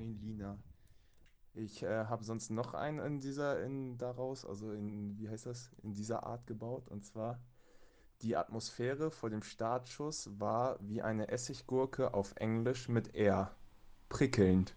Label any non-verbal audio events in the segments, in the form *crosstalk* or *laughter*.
Moin, Lina. Ich äh, habe sonst noch einen in dieser, in daraus, also in, wie heißt das, in dieser Art gebaut. Und zwar, die Atmosphäre vor dem Startschuss war wie eine Essiggurke auf Englisch mit R. Prickelnd.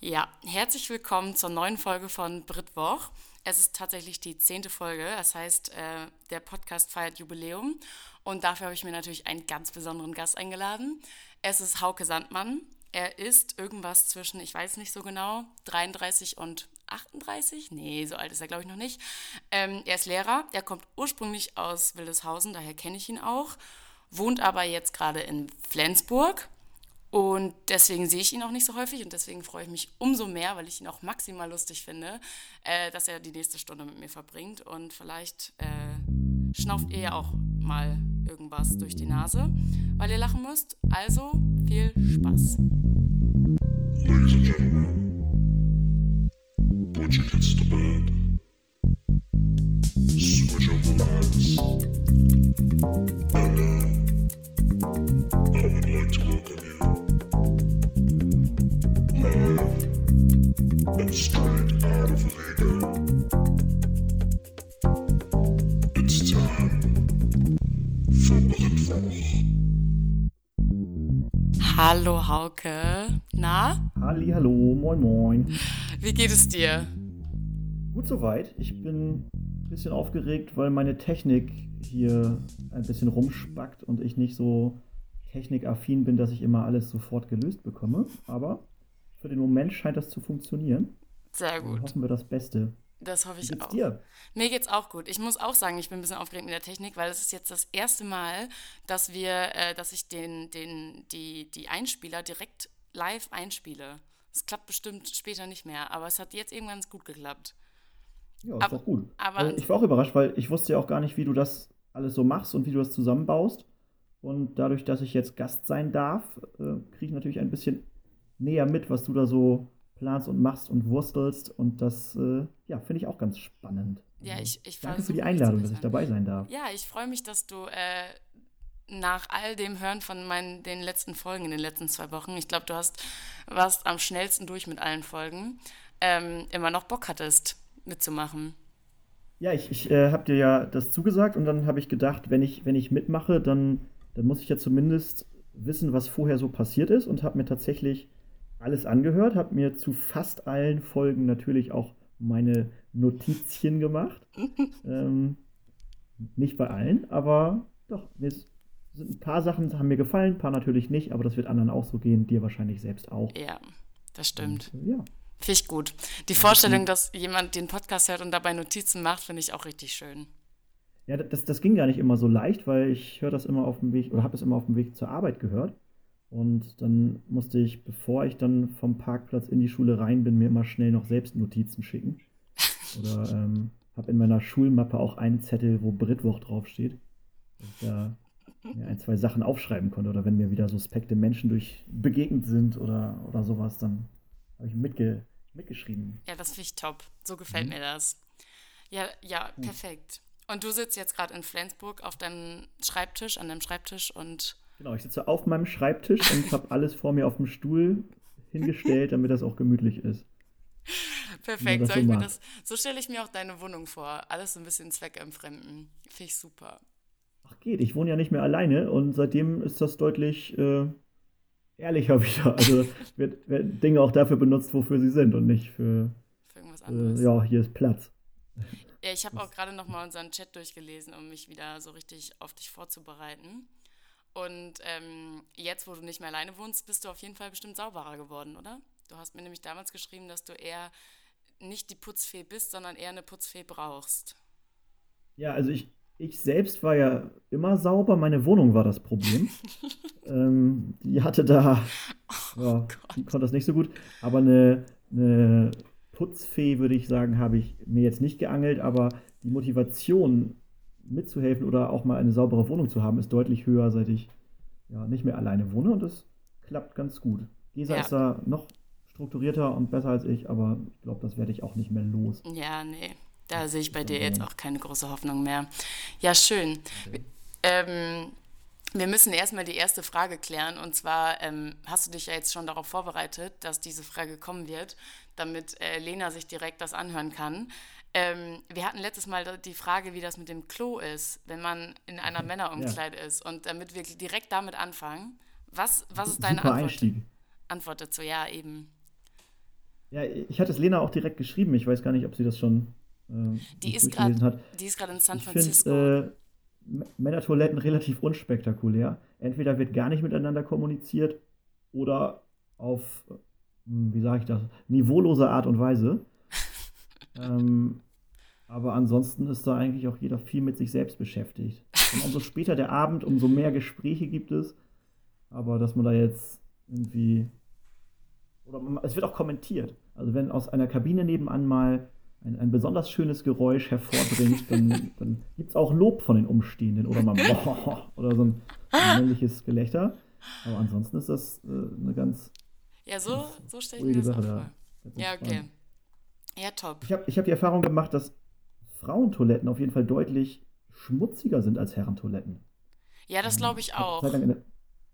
Ja, herzlich willkommen zur neuen Folge von Britwoch. Es ist tatsächlich die zehnte Folge, das heißt, äh, der Podcast feiert Jubiläum und dafür habe ich mir natürlich einen ganz besonderen Gast eingeladen. Es ist Hauke Sandmann. Er ist irgendwas zwischen, ich weiß nicht so genau, 33 und 38? Nee, so alt ist er, glaube ich, noch nicht. Ähm, er ist Lehrer, er kommt ursprünglich aus Wildeshausen, daher kenne ich ihn auch, wohnt aber jetzt gerade in Flensburg und deswegen sehe ich ihn auch nicht so häufig und deswegen freue ich mich umso mehr, weil ich ihn auch maximal lustig finde, äh, dass er die nächste Stunde mit mir verbringt. Und vielleicht äh, schnauft ihr ja auch mal irgendwas durch die Nase, weil ihr lachen müsst. Also viel Spaß. Ladies and gentlemen, put your kids to bed. Switch over lights. And uh, I would like to welcome you. and straight out of Lego. Hallo Hauke. Na? Halli, hallo, moin moin. Wie geht es dir? Gut soweit. Ich bin ein bisschen aufgeregt, weil meine Technik hier ein bisschen rumspackt und ich nicht so technikaffin bin, dass ich immer alles sofort gelöst bekomme. Aber für den Moment scheint das zu funktionieren. Sehr gut. Dann hoffen wir das Beste. Das hoffe ich Wie geht's auch. Dir? Mir geht's auch gut. Ich muss auch sagen, ich bin ein bisschen aufgeregt mit der Technik, weil es ist jetzt das erste Mal, dass wir, äh, dass ich den, den, die, die Einspieler direkt live einspiele. Es klappt bestimmt später nicht mehr, aber es hat jetzt irgendwann gut geklappt. Ja, ist aber, doch gut. Also ich war auch überrascht, weil ich wusste ja auch gar nicht, wie du das alles so machst und wie du das zusammenbaust. Und dadurch, dass ich jetzt Gast sein darf, äh, kriege ich natürlich ein bisschen näher mit, was du da so planst und machst und wurstelst. Und das, äh, ja, finde ich auch ganz spannend. Ja, ich, ich Danke für die Einladung, dass ich dabei sein darf. Ja, ich freue mich, dass du äh, nach all dem Hören von meinen, den letzten Folgen in den letzten zwei Wochen, ich glaube, du hast warst am schnellsten durch mit allen Folgen, ähm, immer noch Bock hattest, mitzumachen. Ja, ich, ich äh, habe dir ja das zugesagt und dann habe ich gedacht, wenn ich, wenn ich mitmache, dann, dann muss ich ja zumindest wissen, was vorher so passiert ist und habe mir tatsächlich alles angehört, habe mir zu fast allen Folgen natürlich auch meine Notizchen gemacht. *laughs* ähm, nicht bei allen, aber doch, mir sind ein paar Sachen haben mir gefallen, ein paar natürlich nicht, aber das wird anderen auch so gehen, dir wahrscheinlich selbst auch. Ja, das stimmt. Und, äh, ja. Finde ich gut. Die Vorstellung, dass jemand den Podcast hört und dabei Notizen macht, finde ich auch richtig schön. Ja, das, das ging gar nicht immer so leicht, weil ich höre das immer auf dem Weg oder habe das immer auf dem Weg zur Arbeit gehört. Und dann musste ich, bevor ich dann vom Parkplatz in die Schule rein bin, mir immer schnell noch selbst Notizen schicken. Oder ähm, habe in meiner Schulmappe auch einen Zettel, wo Britwoch draufsteht. Dass ich da mir ein, zwei Sachen aufschreiben konnte. Oder wenn mir wieder suspekte Menschen durch begegnet sind oder, oder sowas, dann habe ich mitge mitgeschrieben. Ja, das finde ich top. So gefällt mhm. mir das. Ja, ja, perfekt. Und du sitzt jetzt gerade in Flensburg auf deinem Schreibtisch, an deinem Schreibtisch und Genau, ich sitze auf meinem Schreibtisch und habe alles vor mir auf dem Stuhl hingestellt, damit das auch gemütlich ist. Perfekt, so, so stelle ich mir auch deine Wohnung vor. Alles so ein bisschen zweckentfremden. Finde ich super. Ach geht, ich wohne ja nicht mehr alleine und seitdem ist das deutlich äh, ehrlicher *laughs* wieder. Also wird, werden Dinge auch dafür benutzt, wofür sie sind und nicht für, für irgendwas anderes. Äh, ja, hier ist Platz. Ja, ich habe auch gerade noch mal unseren Chat durchgelesen, um mich wieder so richtig auf dich vorzubereiten. Und ähm, jetzt, wo du nicht mehr alleine wohnst, bist du auf jeden Fall bestimmt sauberer geworden, oder? Du hast mir nämlich damals geschrieben, dass du eher nicht die Putzfee bist, sondern eher eine Putzfee brauchst. Ja, also ich, ich selbst war ja immer sauber, meine Wohnung war das Problem. *laughs* ähm, die hatte da, oh ja, die konnte das nicht so gut, aber eine, eine Putzfee, würde ich sagen, habe ich mir jetzt nicht geangelt, aber die Motivation, mitzuhelfen oder auch mal eine saubere Wohnung zu haben, ist deutlich höher, seit ich ja, nicht mehr alleine wohne und das klappt ganz gut. Gesa ja. ist da noch strukturierter und besser als ich, aber ich glaube, das werde ich auch nicht mehr los. Ja, nee, da sehe ich bei dir jetzt auch keine große Hoffnung mehr. Ja, schön. Okay. Ähm, Wir müssen erstmal die erste Frage klären. Und zwar ähm, hast du dich ja jetzt schon darauf vorbereitet, dass diese Frage kommen wird, damit äh, Lena sich direkt das anhören kann. Ähm, wir hatten letztes Mal die Frage, wie das mit dem Klo ist, wenn man in einer Männerumkleide ja. ist. Und damit wir direkt damit anfangen, was, was ist deine Super Antwort? Einstieg. Antwort dazu? Ja, eben. Ja, ich hatte es Lena auch direkt geschrieben. Ich weiß gar nicht, ob sie das schon äh, die ist grad, hat. Die ist gerade in San Francisco. Find, äh, Männertoiletten relativ unspektakulär. Entweder wird gar nicht miteinander kommuniziert oder auf, hm, wie sage ich das, niveaulose Art und Weise. *laughs* ähm, aber ansonsten ist da eigentlich auch jeder viel mit sich selbst beschäftigt. Und umso später der Abend, umso mehr Gespräche gibt es. Aber dass man da jetzt irgendwie. Oder man, es wird auch kommentiert. Also wenn aus einer Kabine nebenan mal ein, ein besonders schönes Geräusch hervorbringt, dann, dann gibt es auch Lob von den Umstehenden oder mal boah, *laughs* oder so ein, ein männliches Gelächter. Aber ansonsten ist das äh, eine ganz. Ja, so, so stelle ich mir das Sache vor. Ja, okay. Spannend. Ja, top. Ich habe ich hab die Erfahrung gemacht, dass Frauentoiletten auf jeden Fall deutlich schmutziger sind als Herrentoiletten. Ja, das glaube ich, auch. Ich lang in der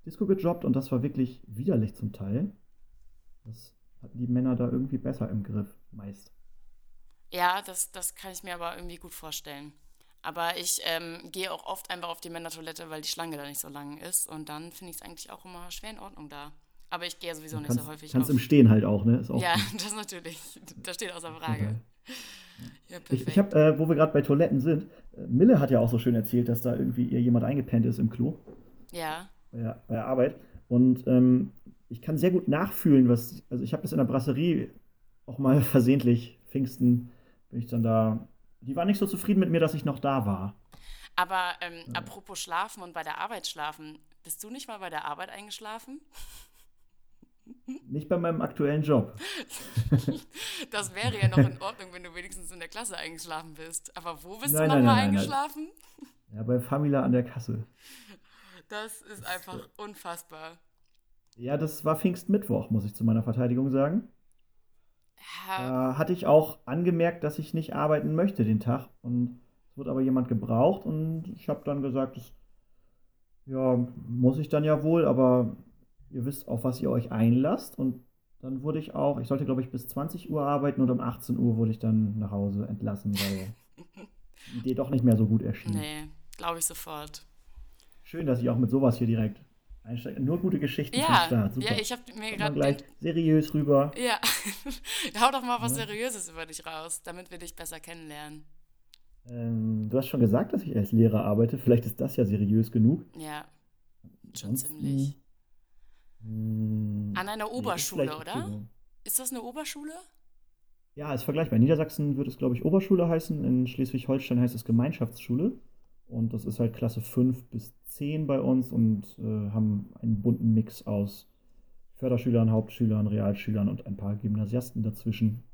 Disco gejobbt und das war wirklich widerlich zum Teil. Das hatten die Männer da irgendwie besser im Griff, meist. Ja, das, das kann ich mir aber irgendwie gut vorstellen. Aber ich ähm, gehe auch oft einfach auf die Männertoilette, weil die Schlange da nicht so lang ist. Und dann finde ich es eigentlich auch immer schwer in Ordnung da. Aber ich gehe sowieso nicht kannst, so häufig Kannst auf. im Stehen halt auch, ne? Auch ja, gut. *laughs* das natürlich. Das steht außer Frage. Ja, ich ich habe, äh, wo wir gerade bei Toiletten sind, äh, Mille hat ja auch so schön erzählt, dass da irgendwie ihr jemand eingepennt ist im Klo. Ja. Bei der, bei der Arbeit. Und ähm, ich kann sehr gut nachfühlen, was. Also, ich habe das in der Brasserie auch mal *laughs* versehentlich Pfingsten bin ich dann da. Die war nicht so zufrieden mit mir, dass ich noch da war. Aber ähm, ja. apropos Schlafen und bei der Arbeit schlafen, bist du nicht mal bei der Arbeit eingeschlafen? Nicht bei meinem aktuellen Job. *laughs* das wäre ja noch in Ordnung, wenn du wenigstens in der Klasse eingeschlafen bist. Aber wo bist nein, du nochmal eingeschlafen? Nein. Ja, bei Famila an der Kasse. Das ist einfach unfassbar. Ja, das war Pfingstmittwoch, muss ich zu meiner Verteidigung sagen. Da hatte ich auch angemerkt, dass ich nicht arbeiten möchte den Tag. Und es wurde aber jemand gebraucht und ich habe dann gesagt, das, ja, muss ich dann ja wohl, aber ihr wisst, auf was ihr euch einlasst. Und dann wurde ich auch, ich sollte glaube ich bis 20 Uhr arbeiten und um 18 Uhr wurde ich dann nach Hause entlassen, weil *laughs* die Idee doch nicht mehr so gut erschien. Nee, glaube ich sofort. Schön, dass ich auch mit sowas hier direkt einsteigen. Nur gute Geschichten ja, zum Start. Super. Ja, ich habe mir gerade gleich seriös rüber. Ja, *laughs* hau doch mal was ja. Seriöses über dich raus, damit wir dich besser kennenlernen. Ähm, du hast schon gesagt, dass ich als Lehrer arbeite. Vielleicht ist das ja seriös genug. Ja, schon Ansonsten, ziemlich. Hm, An einer Oberschule, nee, oder? Ist das eine Oberschule? Ja, ist vergleichbar. In Niedersachsen wird es, glaube ich, Oberschule heißen. In Schleswig-Holstein heißt es Gemeinschaftsschule. Und das ist halt Klasse 5 bis 10 bei uns und äh, haben einen bunten Mix aus Förderschülern, Hauptschülern, Realschülern und ein paar Gymnasiasten dazwischen.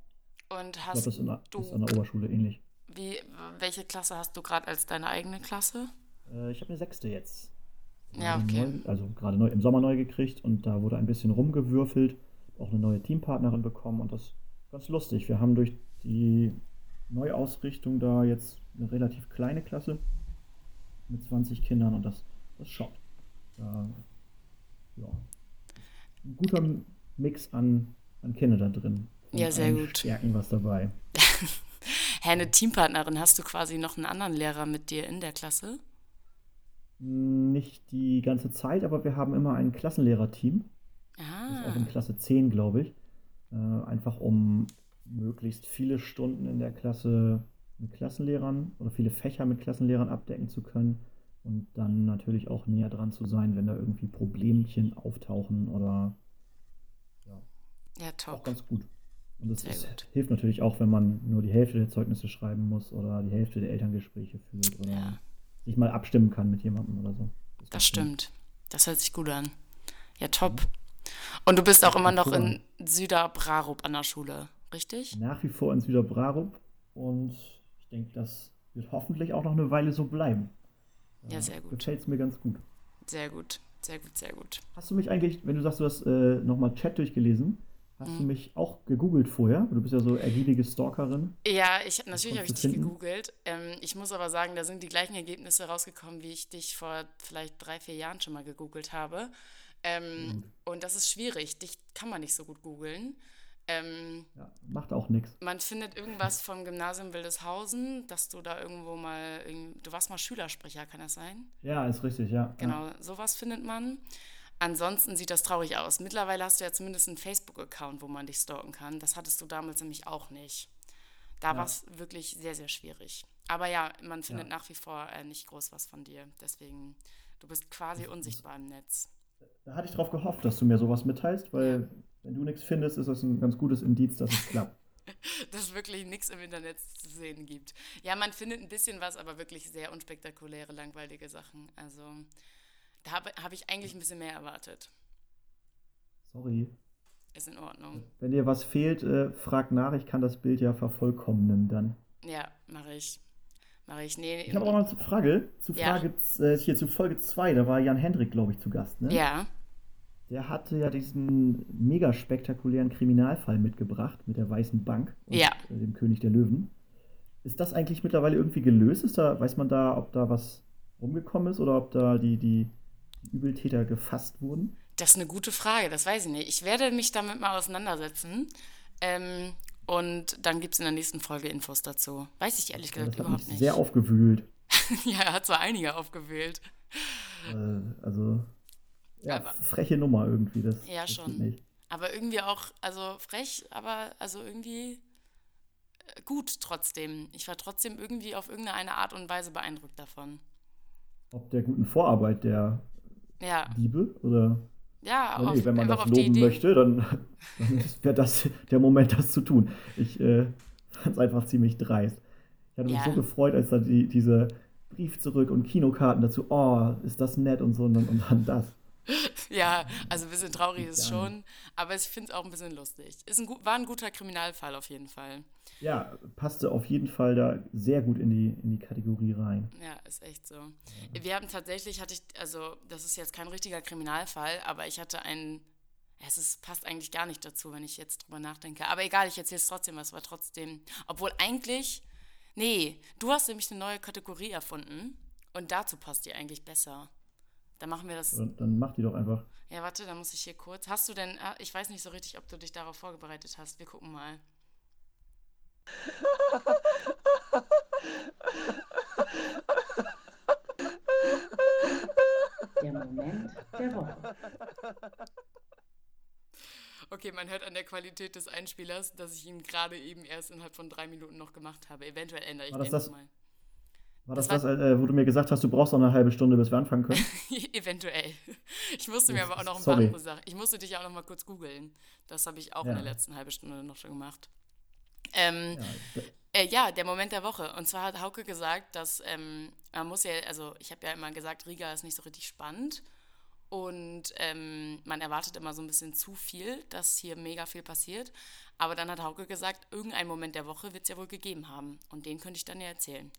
Und hast ich glaub, das du, ist an der Oberschule ähnlich. Wie, welche Klasse hast du gerade als deine eigene Klasse? Äh, ich habe eine sechste jetzt. Ja, okay. Neu, also gerade neu, im Sommer neu gekriegt und da wurde ein bisschen rumgewürfelt, auch eine neue Teampartnerin bekommen und das ist ganz lustig. Wir haben durch die Neuausrichtung da jetzt eine relativ kleine Klasse mit 20 Kindern und das, das schockt. Da, ja. Ein guter Mix an, an Kinder da drin. Ja, sehr gut. Stärken was dabei. *laughs* Hä, eine Teampartnerin, hast du quasi noch einen anderen Lehrer mit dir in der Klasse? Nicht die ganze Zeit, aber wir haben immer ein Klassenlehrerteam. Ah. Das ist auch in Klasse 10, glaube ich. Äh, einfach um möglichst viele Stunden in der Klasse mit Klassenlehrern oder viele Fächer mit Klassenlehrern abdecken zu können und dann natürlich auch näher dran zu sein, wenn da irgendwie Problemchen auftauchen oder ja, ja top. auch ganz gut. Und das hilft natürlich auch, wenn man nur die Hälfte der Zeugnisse schreiben muss oder die Hälfte der Elterngespräche führt oder ja. Sich mal abstimmen kann mit jemandem oder so. Das, das stimmt. Das hört sich gut an. Ja, top. Und du bist auch immer noch in Süderbrarup an der Schule, richtig? Nach wie vor in Süderbrarup und ich denke, das wird hoffentlich auch noch eine Weile so bleiben. Ja, sehr gut. Gefällt es mir ganz gut. Sehr gut, sehr gut, sehr gut. Hast du mich eigentlich, wenn du sagst, du hast äh, nochmal Chat durchgelesen, Hast mhm. du mich auch gegoogelt vorher? Du bist ja so ergiebige Stalkerin. Ja, ich, natürlich habe ich dich gegoogelt. Ähm, ich muss aber sagen, da sind die gleichen Ergebnisse rausgekommen, wie ich dich vor vielleicht drei, vier Jahren schon mal gegoogelt habe. Ähm, und das ist schwierig. Dich kann man nicht so gut googeln. Ähm, ja, macht auch nichts. Man findet irgendwas vom Gymnasium Wildeshausen, dass du da irgendwo mal, du warst mal Schülersprecher, kann das sein? Ja, ist richtig, ja. Genau, sowas findet man. Ansonsten sieht das traurig aus. Mittlerweile hast du ja zumindest einen Facebook-Account, wo man dich stalken kann. Das hattest du damals nämlich auch nicht. Da ja. war es wirklich sehr, sehr schwierig. Aber ja, man findet ja. nach wie vor äh, nicht groß was von dir. Deswegen, du bist quasi unsichtbar im Netz. Da hatte ich drauf gehofft, dass du mir sowas mitteilst, weil wenn du nichts findest, ist das ein ganz gutes Indiz, dass es klappt. *laughs* dass es wirklich nichts im Internet zu sehen gibt. Ja, man findet ein bisschen was, aber wirklich sehr unspektakuläre, langweilige Sachen. Also da habe hab ich eigentlich ein bisschen mehr erwartet. Sorry. Ist in Ordnung. Wenn dir was fehlt, äh, frag nach. Ich kann das Bild ja vervollkommnen dann. Ja, mache ich. Mache ich. Nee, ich habe auch noch eine Frage. Zu Frage ja. äh, hier zu Folge 2. Da war Jan Hendrik, glaube ich, zu Gast. Ne? Ja. Der hatte ja diesen mega spektakulären Kriminalfall mitgebracht mit der Weißen Bank und ja. Äh, dem König der Löwen. Ist das eigentlich mittlerweile irgendwie gelöst? Ist da, weiß man da, ob da was rumgekommen ist oder ob da die, die Übeltäter gefasst wurden? Das ist eine gute Frage, das weiß ich nicht. Ich werde mich damit mal auseinandersetzen. Ähm, und dann gibt es in der nächsten Folge Infos dazu. Weiß ich ehrlich gesagt ja, überhaupt nicht. Sehr aufgewühlt. *laughs* ja, er hat so einige aufgewählt. Äh, also, ja, aber, freche Nummer irgendwie. Das, ja, das schon. Aber irgendwie auch, also frech, aber also irgendwie äh, gut trotzdem. Ich war trotzdem irgendwie auf irgendeine Art und Weise beeindruckt davon. Ob der guten Vorarbeit der ja. Diebe? Oder? Ja, ja nee, wenn man das loben möchte, dann, dann wäre das der Moment, das zu tun. Ich äh, fand es einfach ziemlich dreist. Ich hatte mich so gefreut, als da die, diese Brief zurück und Kinokarten dazu, oh, ist das nett und so, und dann, und dann das. Ja, also ein bisschen traurig ist schon, aber ich finde es auch ein bisschen lustig. Ist ein, war ein guter Kriminalfall auf jeden Fall. Ja, passte auf jeden Fall da sehr gut in die, in die Kategorie rein. Ja, ist echt so. Ja. Wir haben tatsächlich, hatte ich, also das ist jetzt kein richtiger Kriminalfall, aber ich hatte einen, es ist, passt eigentlich gar nicht dazu, wenn ich jetzt drüber nachdenke. Aber egal, ich erzähle es trotzdem, es war trotzdem, obwohl eigentlich, nee, du hast nämlich eine neue Kategorie erfunden und dazu passt die eigentlich besser. Dann machen wir das. Dann, dann mach die doch einfach. Ja, warte, dann muss ich hier kurz. Hast du denn, ah, ich weiß nicht so richtig, ob du dich darauf vorbereitet hast. Wir gucken mal. Der Moment der Woche. Okay, man hört an der Qualität des Einspielers, dass ich ihn gerade eben erst innerhalb von drei Minuten noch gemacht habe. Eventuell ändere ich war den das mal. War das das, das äh, wo du mir gesagt hast, du brauchst noch eine halbe Stunde, bis wir anfangen können? *laughs* Eventuell. Ich musste mir aber auch noch ein Sorry. paar andere Sachen. Ich musste dich auch noch mal kurz googeln. Das habe ich auch ja. in der letzten halben Stunde noch schon gemacht. Ähm, ja, äh, ja, der Moment der Woche. Und zwar hat Hauke gesagt, dass ähm, man muss ja, also ich habe ja immer gesagt, Riga ist nicht so richtig spannend. Und ähm, man erwartet immer so ein bisschen zu viel, dass hier mega viel passiert. Aber dann hat Hauke gesagt, irgendein Moment der Woche wird es ja wohl gegeben haben. Und den könnte ich dann ja erzählen.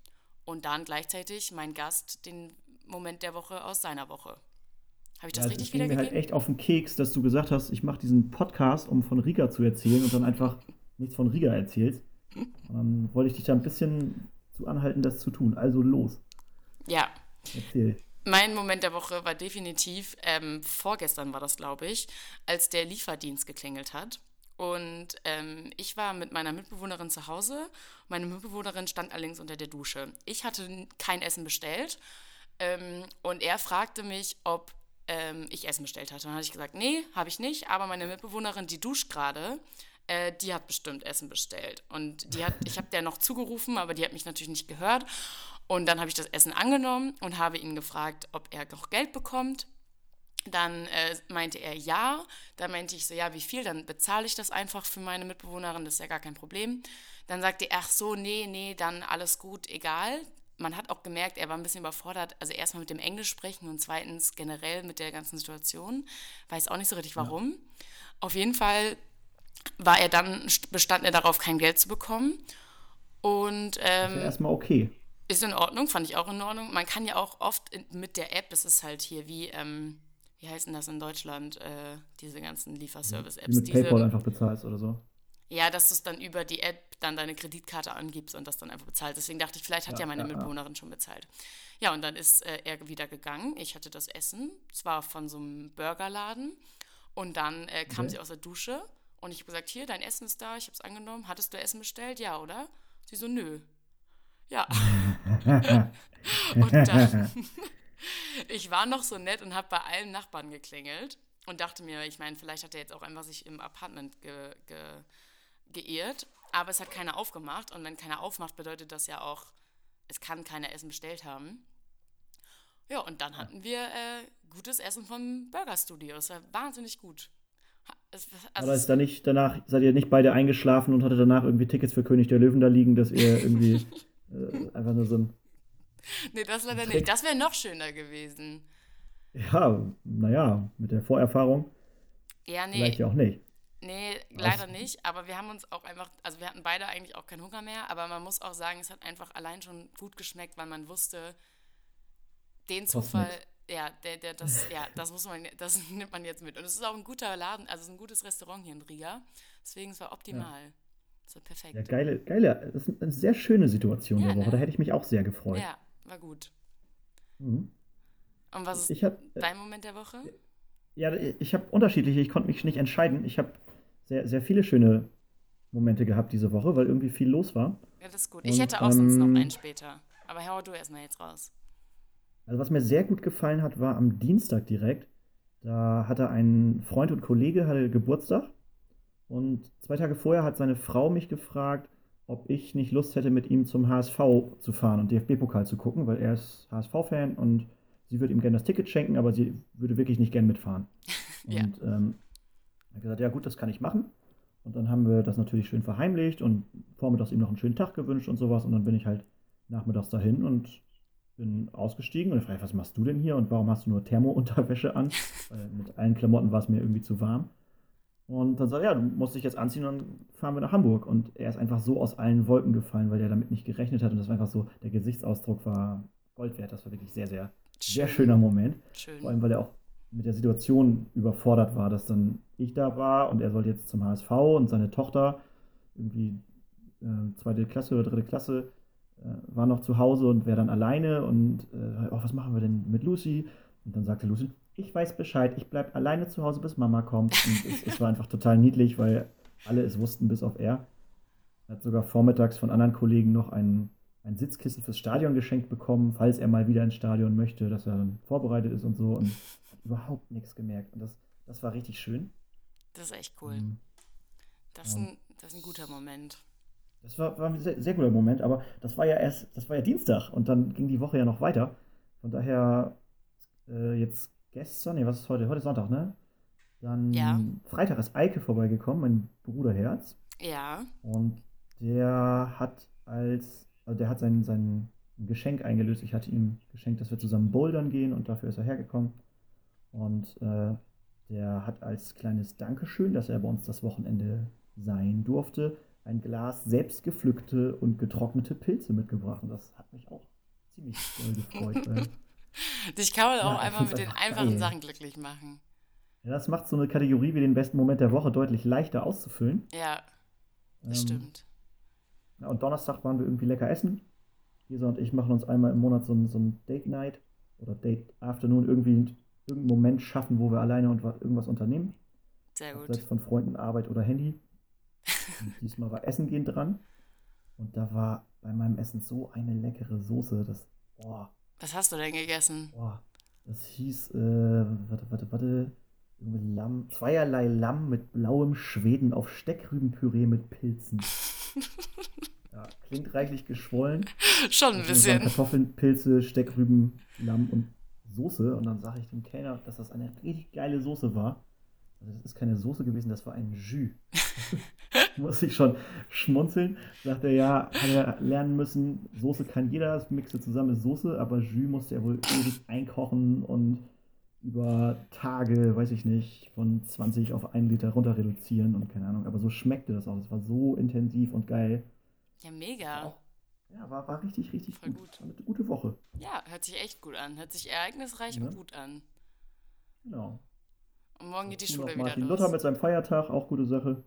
Und dann gleichzeitig mein Gast den Moment der Woche aus seiner Woche. Habe ich das ja, richtig wiedergegeben? mir halt echt auf den Keks, dass du gesagt hast, ich mache diesen Podcast, um von Riga zu erzählen und dann einfach nichts von Riga erzählst. Dann *laughs* wollte ich dich da ein bisschen zu anhalten, das zu tun. Also los. Ja. Erzähl. Mein Moment der Woche war definitiv, ähm, vorgestern war das, glaube ich, als der Lieferdienst geklingelt hat. Und ähm, ich war mit meiner Mitbewohnerin zu Hause. Meine Mitbewohnerin stand allerdings unter der Dusche. Ich hatte kein Essen bestellt. Ähm, und er fragte mich, ob ähm, ich Essen bestellt hatte. Dann hatte ich gesagt, nee, habe ich nicht. Aber meine Mitbewohnerin, die duscht gerade äh, die hat bestimmt Essen bestellt. Und die hat, ich habe der noch zugerufen, aber die hat mich natürlich nicht gehört. Und dann habe ich das Essen angenommen und habe ihn gefragt, ob er noch Geld bekommt. Dann äh, meinte er ja. Da meinte ich so, ja, wie viel? Dann bezahle ich das einfach für meine Mitbewohnerin, das ist ja gar kein Problem. Dann sagte er, ach so, nee, nee, dann alles gut, egal. Man hat auch gemerkt, er war ein bisschen überfordert. Also erstmal mit dem Englisch sprechen und zweitens generell mit der ganzen Situation. Weiß auch nicht so richtig warum. Ja. Auf jeden Fall war er dann, bestand er darauf, kein Geld zu bekommen. Und ähm, ist ja erstmal okay. Ist in Ordnung, fand ich auch in Ordnung. Man kann ja auch oft mit der App, das ist halt hier wie, ähm, wie heißen das in Deutschland, äh, diese ganzen Die Lieferservice-Apps. mit Diese, PayPal einfach bezahlst oder so. ja, dass du es dann über die App dann deine Kreditkarte angibst und das dann einfach bezahlst. Deswegen dachte ich, vielleicht hat ja, Ja, meine ja, ja. Mitbewohnerin schon bezahlt. Ja, und dann ist äh, er wieder gegangen. Ich hatte das Essen, zwar von so einem Burgerladen. Und dann äh, kam Okay. sie aus der Dusche und ich habe gesagt, hier, dein Essen ist da, ich habe es angenommen. Hattest du Essen bestellt? Ja, oder? Sie so, nö. Ja. *laughs* *laughs* Und dann, *laughs* ich war noch so nett und habe bei allen Nachbarn geklingelt und dachte mir, ich meine, vielleicht hat er jetzt auch einfach sich im Apartment ge, ge, geirrt, aber es hat keiner aufgemacht und wenn keiner aufmacht, bedeutet das ja auch, es kann keiner Essen bestellt haben. Ja, und dann hatten wir äh, gutes Essen vom Burger Studio. Es war wahnsinnig gut. Es, also Aber ist da nicht danach, seid ihr nicht beide eingeschlafen und hattet danach irgendwie Tickets für König der Löwen da liegen, dass ihr irgendwie *laughs* äh, einfach nur so ein, *laughs* nee, das leider Trick. nicht. Das wäre noch schöner gewesen. ja, naja, mit der Vorerfahrung Ja, nee. vielleicht ja auch nicht. Nee, leider nicht, aber wir haben uns auch einfach, also wir hatten beide eigentlich auch keinen Hunger mehr, aber man muss auch sagen, es hat einfach allein schon gut geschmeckt, weil man wusste, den Zufall, ja, der, der, das, *laughs* ja, das muss man, das *laughs* nimmt man jetzt mit. Und es ist auch ein guter Laden, also es ist ein gutes Restaurant hier in Riga, deswegen es war optimal. Es war perfekt. Ja, geile, geile, das ist eine sehr schöne Situation Ja, der Woche. ne? Da hätte ich mich auch sehr gefreut. Ja, war gut. Mhm. Und was ist Ich habe dein Moment der Woche? ja, ich habe unterschiedliche, ich konnte mich nicht entscheiden. Ich habe sehr, sehr viele schöne Momente gehabt diese Woche, weil irgendwie viel los war. Ja, das ist gut. Ich Und, hätte auch sonst noch ähm, einen später. Aber hau du erstmal jetzt raus. Also was mir sehr gut gefallen hat, war am Dienstag direkt. Da hatte ein Freund und Kollege hatte Geburtstag und zwei Tage vorher hat seine Frau mich gefragt, ob ich nicht Lust hätte, mit ihm zum HSV zu fahren und DFB-Pokal zu gucken, weil er ist HSV-Fan und sie würde ihm gerne das Ticket schenken, aber sie würde wirklich nicht gern mitfahren. *laughs* Ja. Und ähm, er hat gesagt, ja gut, das kann ich machen. Und dann haben wir das natürlich schön verheimlicht und vormittags ihm noch einen schönen Tag gewünscht und sowas. Und dann bin ich halt nachmittags dahin und bin ausgestiegen und fragte, was machst du denn hier und warum hast du nur Thermo-Unterwäsche an? *laughs* Weil mit allen Klamotten war es mir irgendwie zu warm. Und dann sagt er, ja, du musst dich jetzt anziehen und dann fahren wir nach Hamburg. Und er ist einfach so aus allen Wolken gefallen, weil er damit nicht gerechnet hat. Und das war einfach so, der Gesichtsausdruck war Gold wert. Das war wirklich sehr, sehr, sehr schöner Moment. Schön. Vor allem, weil er auch mit der Situation überfordert war, dass dann ich da war und er sollte jetzt zum HSV und seine Tochter, irgendwie äh, zweite Klasse oder dritte Klasse, äh, war noch zu Hause und wäre dann alleine und äh, oh, was machen wir denn mit Lucy? Und dann sagte Lucy, ich weiß Bescheid, ich bleib alleine zu Hause, bis Mama kommt. Und es, es war einfach total niedlich, weil alle es wussten, bis auf er. Er hat sogar vormittags von anderen Kollegen noch ein, ein Sitzkissen fürs Stadion geschenkt bekommen, falls er mal wieder ins Stadion möchte, dass er dann vorbereitet ist und so. Und hat überhaupt nichts gemerkt. Und das, das war richtig schön. Das ist echt cool. Ähm, Das ist ein, das ist ein guter Moment. Das war, war ein sehr, sehr guter Moment, aber das war ja erst, das war ja Dienstag und dann ging die Woche ja noch weiter. Von daher, äh, jetzt gestern, nee, was ist heute? Heute ist Sonntag, ne? Dann Ja. Freitag ist Eike vorbeigekommen, mein Bruderherz. Ja, Und der hat als, also der hat sein, sein Geschenk eingelöst. Ich hatte ihm geschenkt, dass wir zusammen bouldern gehen und dafür ist er hergekommen. Und äh, der hat als kleines Dankeschön, dass er bei uns das Wochenende sein durfte, ein Glas selbstgepflückte und getrocknete Pilze mitgebracht. Und das hat mich auch ziemlich doll gefreut. Weil, *laughs* dich kann man Ja, auch ich einfach mit den einfach einfachen geil. Sachen glücklich machen. ja, das macht so eine Kategorie wie den besten Moment der Woche deutlich leichter auszufüllen. Ja, das Ähm, stimmt. Ja, und Donnerstag waren wir irgendwie lecker essen. Lisa und ich machen uns einmal im Monat so ein, so ein Date Night oder Date Afternoon, irgendwie irgendeinen Moment schaffen, wo wir alleine und wa- irgendwas unternehmen. Sehr gut. Selbst von Freunden, Arbeit oder Handy. Und *laughs* diesmal war Essen gehen dran. Und da war bei meinem Essen so eine leckere Soße. Das, boah, Was hast du denn gegessen? boah. Das hieß, äh, warte, warte, warte. Lamm, zweierlei Lamm mit blauem Schweden auf Steckrübenpüree mit Pilzen. *laughs* Ja, klingt reichlich geschwollen. Schon ein Also bisschen. Kartoffeln, Pilze, Steckrüben, Lamm und Soße. Und dann sage ich dem Kellner, dass das eine richtig geile Soße war. Also das ist keine Soße gewesen, das war ein Jus. Muss *laughs* ich schon schmunzeln. Sagt er, ja, hat er lernen müssen, Soße kann jeder, das mixe zusammen ist Soße, aber Jus musste er wohl ewig einkochen und über Tage, weiß ich nicht, von 20 auf 1 Liter runter reduzieren und keine Ahnung. Aber so schmeckte das auch. Es war so intensiv und geil. Ja, mega. Ja, war, war richtig, richtig Voll gut. gut. War eine gute Woche. Ja, hört sich echt gut an. Hört sich ereignisreich Ja. und gut an. Genau. Und morgen geht die Schule wieder Martin los. Luther mit seinem Feiertag, auch gute Sache.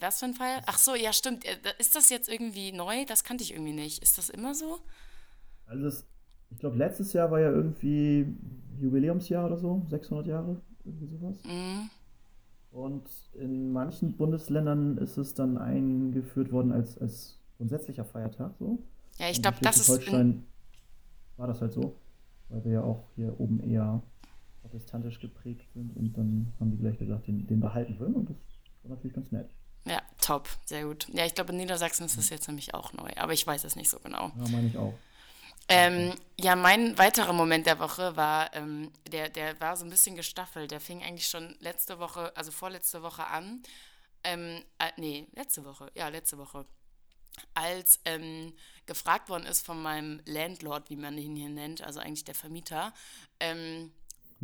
Was für ein Feier? Ach so, ja, stimmt. Äh, Ist das jetzt irgendwie neu? Das kannte ich irgendwie nicht. Ist das immer so? Also das, ich glaube, letztes Jahr war ja irgendwie Jubiläumsjahr oder so, 600 Jahre, irgendwie sowas. Mhm. Und in manchen Bundesländern ist es dann eingeführt worden als, als grundsätzlicher Feiertag so. Ja, ich glaube, das ist. In, Schleswig-Holstein war das halt so, weil wir ja auch hier oben eher protestantisch geprägt sind und dann haben die gleich gesagt, den, den behalten wir und das war natürlich ganz nett. ja, top. Sehr gut. Ja, ich glaube, in Niedersachsen ist das jetzt nämlich auch neu. Aber ich weiß es nicht so genau. Ja, meine ich auch. Ähm, ja, mein weiterer Moment der Woche war, ähm, der, der war so ein bisschen gestaffelt. Der fing eigentlich schon letzte Woche, also vorletzte Woche an. Ähm, äh, nee, letzte Woche, ja, letzte Woche. Als ähm, gefragt worden ist von meinem Landlord, wie man ihn hier nennt, also eigentlich der Vermieter, ähm,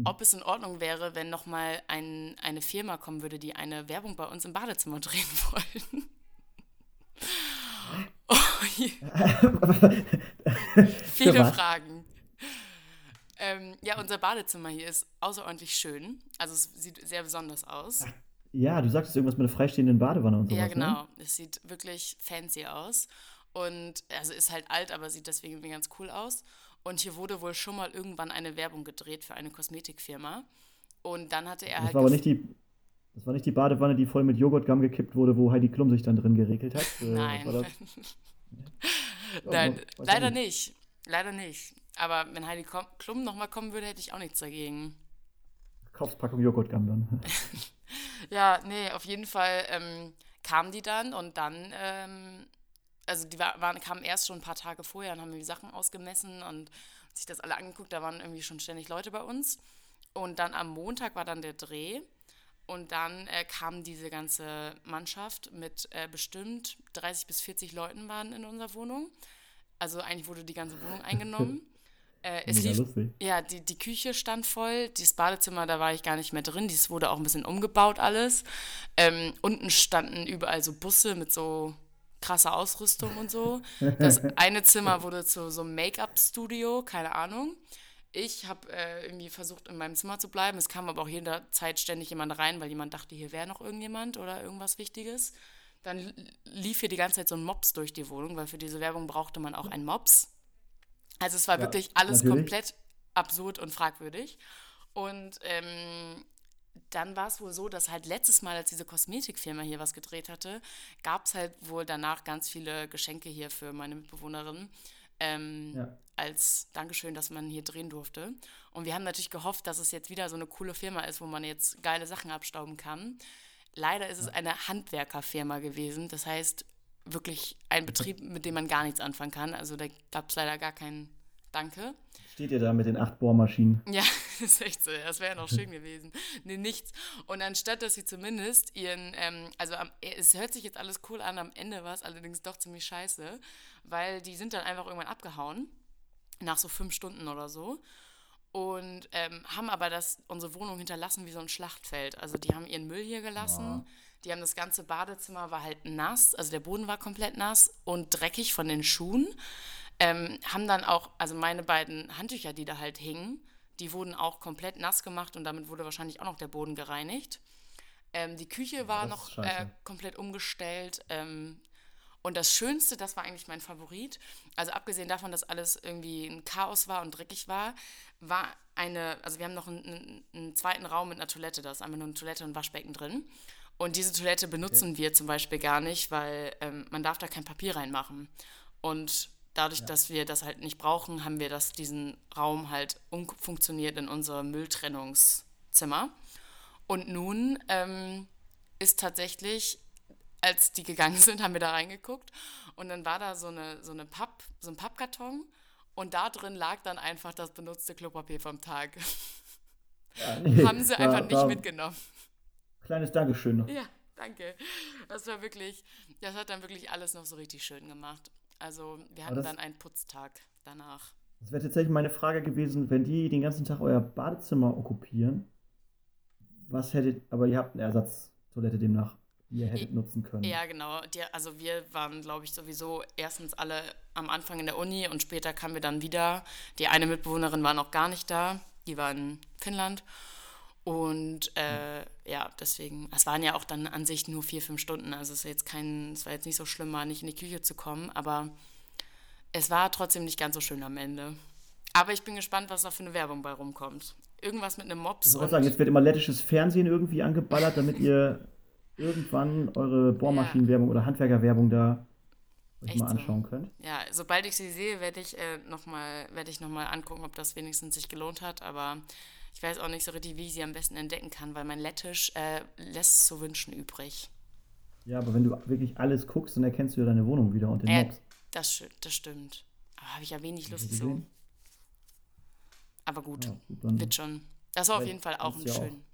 ob es in Ordnung wäre, wenn nochmal ein, eine Firma kommen würde, die eine Werbung bei uns im Badezimmer drehen *laughs* wollen. Oh, *laughs* je- Viele? Fragen. Ähm, ja, unser Badezimmer hier ist außerordentlich schön. Also es sieht sehr besonders aus. Ja, du sagtest irgendwas mit einer freistehenden Badewanne und sowas, Ja, ne? genau. Es sieht wirklich fancy aus. Und also ist halt alt, aber sieht deswegen irgendwie ganz cool aus. Und hier wurde wohl schon mal irgendwann eine Werbung gedreht für eine Kosmetikfirma. Und dann hatte er Das halt. war aber nicht die, das war nicht die Badewanne, die voll mit Joghurtgamm gekippt wurde, wo Heidi Klum sich dann drin geregelt hat. Äh, Nein. Das? *laughs* Nein, ich leider nicht. nicht. Leider nicht. Aber wenn Heidi Klum nochmal kommen würde, hätte ich auch nichts dagegen. Kaufspackung Joghurtgamm dann. *laughs* *laughs* Ja, nee, auf jeden Fall ähm, kamen die dann und dann, ähm, also die war, waren, kamen erst schon ein paar Tage vorher und haben mir die Sachen ausgemessen und sich das alle angeguckt. Da waren irgendwie schon ständig Leute bei uns. Und dann am Montag war dann der Dreh. Und dann äh, kam diese ganze Mannschaft mit äh, bestimmt 30 bis 40 Leuten waren in unserer Wohnung. Also eigentlich wurde die ganze Wohnung eingenommen. *laughs* Äh, es lief, ja, die, die Küche stand voll, das Badezimmer, da war ich gar nicht mehr drin, dies wurde auch ein bisschen umgebaut alles. Ähm, unten standen überall so Busse mit so krasser Ausrüstung und so. *laughs* Das eine Zimmer wurde zu so einem Make-up-Studio, keine Ahnung. Ich habe äh, irgendwie versucht, in meinem Zimmer zu bleiben. Es kam aber auch jederzeit ständig jemand rein, weil jemand dachte, hier wäre noch irgendjemand oder irgendwas Wichtiges. Dann lief hier die ganze Zeit so ein Mops durch die Wohnung, weil für diese Werbung brauchte man auch einen Mops. Also es war Ja, wirklich alles natürlich. komplett absurd und fragwürdig. Und ähm, dann war es wohl so, dass halt letztes Mal, als diese Kosmetikfirma hier was gedreht hatte, gab es halt wohl danach ganz viele Geschenke hier für meine Mitbewohnerin. Ähm, Ja. als Dankeschön, dass man hier drehen durfte. Und wir haben natürlich gehofft, dass es jetzt wieder so eine coole Firma ist, wo man jetzt geile Sachen abstauben kann. Leider ist es eine Handwerkerfirma gewesen. Das heißt, wirklich ein Betrieb, mit dem man gar nichts anfangen kann. Also da gab es leider gar keinen Danke. Steht ihr da mit den acht Bohrmaschinen? Ja, *laughs* das ist echt so. Das wäre noch schön gewesen. Nee, nichts. Und anstatt, dass sie zumindest ihren, ähm, also am, es hört sich jetzt alles cool an, am Ende war es allerdings doch ziemlich scheiße, weil die sind dann einfach irgendwann abgehauen, nach so fünf Stunden oder so. Und ähm, haben aber das, unsere Wohnung hinterlassen wie so ein Schlachtfeld. Also die haben ihren Müll hier gelassen. Die haben das ganze Badezimmer war halt nass, also der Boden war komplett nass und dreckig von den Schuhen. Ähm, haben dann auch, also meine beiden Handtücher, die da halt hingen, die wurden auch komplett nass gemacht und damit wurde wahrscheinlich auch noch der Boden gereinigt. Ähm, die Küche war noch äh, komplett umgestellt. Ähm, und das Schönste, das war eigentlich mein Favorit, also abgesehen davon, dass alles irgendwie ein Chaos war und dreckig war, war eine, also wir haben noch einen, einen, zweiten Raum mit einer Toilette, da ist einmal nur eine Toilette und ein Waschbecken drin. Und diese Toilette benutzen wir zum Beispiel gar nicht, weil ähm, man darf da kein Papier reinmachen. Und dadurch, dass wir das halt nicht brauchen, haben wir das, diesen Raum halt umfunktioniert in unser Mülltrennungszimmer. Und nun ähm, ist tatsächlich, als die gegangen sind, haben wir da reingeguckt und dann war da so, eine, so, eine Papp, so ein Pappkarton und da drin lag dann einfach das benutzte Klopapier vom Tag. Ja, nee, haben sie einfach nicht mitgenommen. Kleines Dankeschön noch. Ja, danke. Das war wirklich, das hat dann wirklich alles noch so richtig schön gemacht. Also wir hatten das- dann einen Putztag danach. Das wäre tatsächlich meine Frage gewesen, wenn die den ganzen Tag euer Badezimmer okkupieren, was hättet, aber ihr habt eine Ersatztoilette demnach, die ihr hättet nutzen können. Ja, genau. Die, also wir waren, glaube ich, sowieso erstens alle am Anfang in der Uni und später kamen wir dann wieder. Die eine Mitbewohnerin war noch gar nicht da. Die war in Finnland. Und äh, ja, deswegen, es waren ja auch dann an sich nur vier, fünf Stunden. Also es ist jetzt kein, es war jetzt nicht so schlimm, mal nicht in die Küche zu kommen, aber es war trotzdem nicht ganz so schön am Ende. Aber ich bin gespannt, was da für eine Werbung bei rumkommt. Irgendwas mit einem Mops. Ich wollte sagen, jetzt wird immer lettisches Fernsehen irgendwie angeballert, damit ihr irgendwann eure Bohrmaschinenwerbung oder Handwerkerwerbung da euch mal so. anschauen könnt. Ja, sobald ich sie sehe, werde ich äh, nochmal werd ich noch mal angucken, ob das wenigstens sich gelohnt hat. Aber ich weiß auch nicht so richtig, wie ich sie am besten entdecken kann, weil mein Lettisch äh, lässt zu wünschen übrig. Ja, aber wenn du wirklich alles guckst, dann erkennst du ja deine Wohnung wieder und den Äh, Mops. das, das stimmt. Aber habe ich ja wenig Lust zu. Aber gut, Ja, gut, wird schon. Das war auf jeden Fall auch ein ja schön.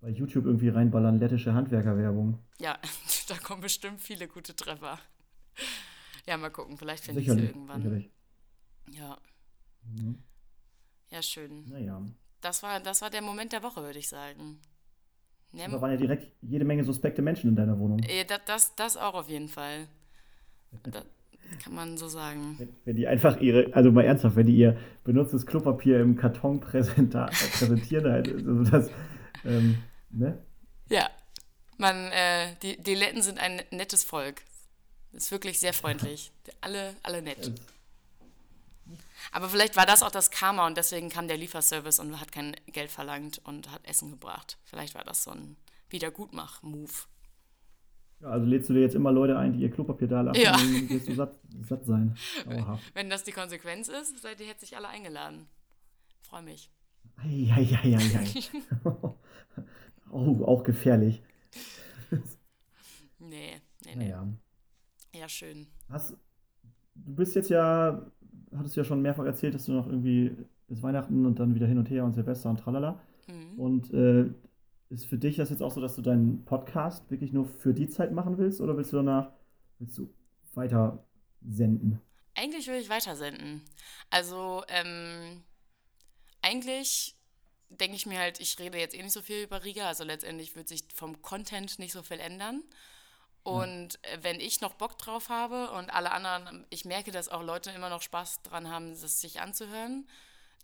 bei YouTube irgendwie reinballern, lettische Handwerkerwerbung. Ja, *laughs* da kommen bestimmt viele gute Treffer. Ja, mal gucken, vielleicht finde ich sie irgendwann. sicherlich. Ja, Mhm. ja, schön. Naja. Das war, das war der Moment der Woche, würde ich sagen. Ja, Da waren ja direkt jede Menge suspekte Menschen in deiner Wohnung. äh, das, das, das auch auf jeden Fall. Das kann man so sagen. Wenn, wenn die einfach ihre, also mal ernsthaft, wenn die ihr benutztes Klopapier im Karton äh, präsentieren, halt, also das, ähm, ne? Ja, man, äh, die, die Letten sind ein nettes Volk. Ist wirklich sehr freundlich. Alle, alle nett. Aber vielleicht war das auch das Karma und deswegen kam der Lieferservice und hat kein Geld verlangt und hat Essen gebracht. Vielleicht war das so ein Wiedergutmach-Move. Ja, also lädst du dir jetzt immer Leute ein, die ihr Klopapier da lassen, Ja. dann wirst du satt, satt sein. Dauerhaft. Wenn das die Konsequenz ist, seid ihr herzlich alle eingeladen. Freue mich. Eieieiei. *laughs* oh, auch gefährlich. Nee, nee, nee. Naja. Ja, schön. Hast, du bist jetzt ja, hattest ja schon mehrfach erzählt, dass du noch irgendwie bis Weihnachten und dann wieder hin und her und Silvester und tralala. Mhm. Und äh, ist für dich das jetzt auch so, dass du deinen Podcast wirklich nur für die Zeit machen willst oder willst du danach willst du weiter senden? Eigentlich würde ich weitersenden. Also, ähm, eigentlich denke ich mir halt, ich rede jetzt eh nicht so viel über Riga, also letztendlich wird sich vom Content nicht so viel ändern. Und äh, wenn ich noch Bock drauf habe und alle anderen, ich merke, dass auch Leute immer noch Spaß dran haben, das sich anzuhören,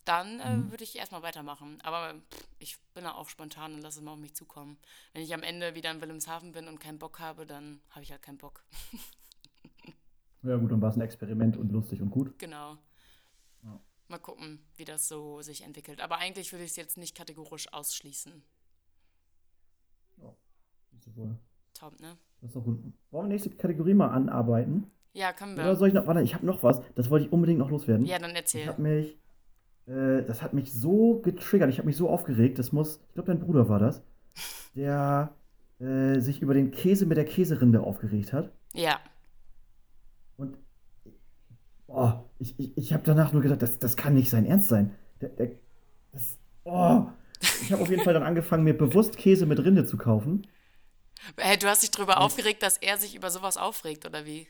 dann äh, würde ich erstmal weitermachen. Aber pff, ich bin da auch spontan und lasse es mal auf mich zukommen. Wenn ich am Ende wieder in Wilhelmshaven bin und keinen Bock habe, dann habe ich halt keinen Bock. *laughs* Ja gut, dann war es ein Experiment und lustig und gut. Genau. Ja. Mal gucken, wie das so sich entwickelt. Aber eigentlich würde ich es jetzt nicht kategorisch ausschließen. Siehst du wohl. Top, ne? Das ist doch gut. Wollen wir nächste Kategorie mal anarbeiten? Ja, können wir. Oder soll ich noch, warte, ich habe noch was, das wollte ich unbedingt noch loswerden. ja, dann Ich erzähl. habe mich, äh, das hat mich so getriggert, ich habe mich so aufgeregt, das muss, ich glaube, dein Bruder war das, *laughs* der äh, sich über den Käse mit der Käserinde aufgeregt hat. Ja, Und oh, ich, ich, ich habe danach nur gedacht, das, das kann nicht sein Ernst sein. Der, der, das, oh. Ich habe auf jeden Fall dann angefangen, mir bewusst Käse mit Rinde zu kaufen. Hey, du hast dich darüber aufgeregt, dass er sich über sowas aufregt, oder wie?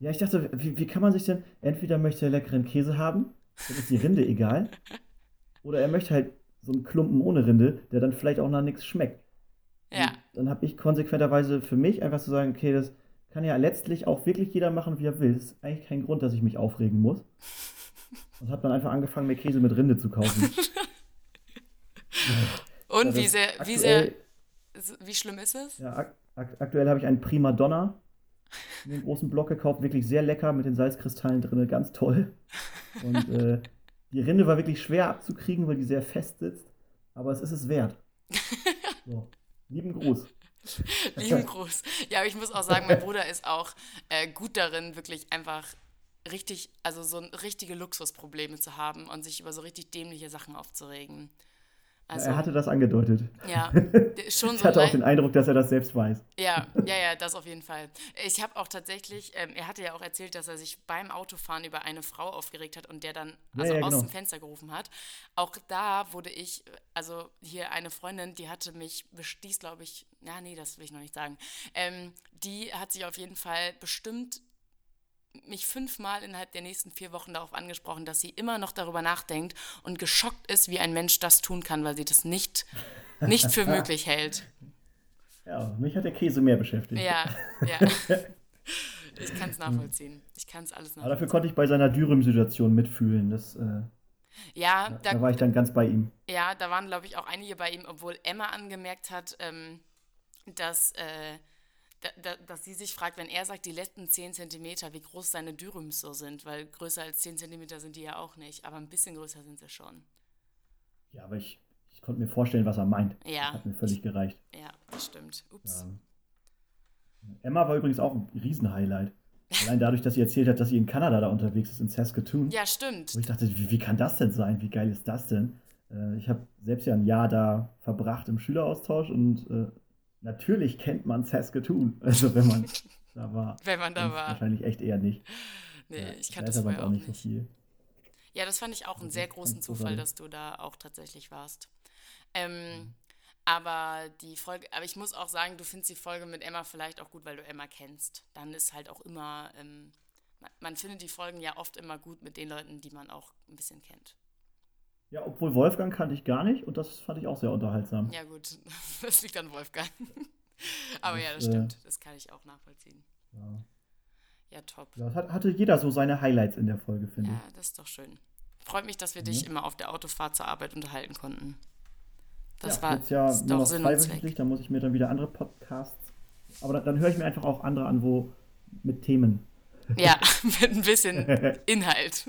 Ja, ich dachte, wie, wie kann man sich denn, entweder möchte er leckeren Käse haben, dann ist die Rinde *laughs* egal, oder er möchte halt so einen Klumpen ohne Rinde, der dann vielleicht auch nach nichts schmeckt. Ja, Und dann habe ich konsequenterweise für mich einfach zu sagen, okay, das kann ja letztlich auch wirklich jeder machen, wie er will. Das ist eigentlich kein Grund, dass ich mich aufregen muss. Und habe dann einfach angefangen, mir Käse mit Rinde zu kaufen. *laughs* und Ja, wie sehr, wie sehr, wie schlimm ist es? Ja, ak ak aktuell habe ich einen Prima Donna in den großen Block gekauft, wirklich sehr lecker mit den Salzkristallen drin, ganz toll. Und äh, die Rinde war wirklich schwer abzukriegen, weil die sehr fest sitzt, aber es ist es wert. *laughs* So, lieben Gruß. Lieben Gruß. Ja, aber ich muss auch sagen, mein Bruder ist auch äh, gut darin, wirklich einfach richtig, also so richtige Luxusprobleme zu haben und sich über so richtig dämliche Sachen aufzuregen. Also, er hatte das angedeutet. ja, *laughs* schon Ich so hatte auch den Eindruck, dass er das selbst weiß. Ja, ja, ja, das auf jeden Fall. Ich habe auch tatsächlich, ähm, er hatte ja auch erzählt, dass er sich beim Autofahren über eine Frau aufgeregt hat und der dann Ja, also ja, aus genau. dem Fenster gerufen hat. Auch da wurde ich, also hier eine Freundin, die hatte mich bestieß, glaube ich, ja, nee, das will ich noch nicht sagen. Ähm, die hat sich auf jeden Fall bestimmt mich fünfmal innerhalb der nächsten vier Wochen darauf angesprochen, dass sie immer noch darüber nachdenkt und geschockt ist, wie ein Mensch das tun kann, weil sie das nicht, nicht für *laughs* möglich hält. Ja, mich hat der Käse mehr beschäftigt. Ja, *laughs* ja. Ich kann es nachvollziehen. Ich kann es alles Aber dafür nachvollziehen. konnte ich bei seiner Dürüm-Situation mitfühlen. Das, äh, Ja, da, da war ich dann ganz bei ihm. Ja, da waren, glaube ich, auch einige bei ihm, obwohl Emma angemerkt hat, ähm, dass, äh, dass sie sich fragt, wenn er sagt, die letzten 10 cm, wie groß seine Dürüms so sind, weil größer als 10 cm sind die ja auch nicht, aber ein bisschen größer sind sie schon. Ja, aber ich, ich konnte mir vorstellen, was er meint. Ja. Das hat mir völlig gereicht. Ja, das stimmt. Ups. Ja. Emma war übrigens auch ein Riesenhighlight. *laughs* Allein dadurch, dass sie erzählt hat, dass sie in Kanada da unterwegs ist, in Saskatoon. Ja, stimmt. Wo ich dachte, wie, wie kann das denn sein? Wie geil ist das denn? Äh, ich habe selbst ja ein Jahr da verbracht im Schüleraustausch und äh, natürlich kennt man Saskatoon. *laughs* Also wenn man da war. *laughs* wenn man da war. Wahrscheinlich echt eher nicht. Nee, ja, ich kann das aber auch nicht. So viel. Ja, das fand ich auch einen sehr großen Zufall, dass du da auch tatsächlich warst. Ähm, aber die Folge, aber ich muss auch sagen, du findest die Folge mit Emma vielleicht auch gut, weil du Emma kennst. Dann ist halt auch immer, ähm, man, man, findet die Folgen ja oft immer gut mit den Leuten, die man auch ein bisschen kennt. Ja, obwohl Wolfgang kannte ich gar nicht und das fand ich auch sehr unterhaltsam. Ja, gut, *laughs* das liegt an Wolfgang. *laughs* aber das, ja, das stimmt, äh, das kann ich auch nachvollziehen. Ja, ja top. Ja, hat, hatte jeder so seine Highlights in der Folge, finde ja, ich. Ja, das ist doch schön. Freut mich, dass wir dich immer auf der Autofahrt zur Arbeit unterhalten konnten. Das ja, war jetzt ja nur noch zweiwöchentlich, da muss ich mir dann wieder andere Podcasts. Aber dann, dann höre ich mir einfach auch andere an, wo mit Themen. Ja, *laughs* mit ein bisschen Inhalt.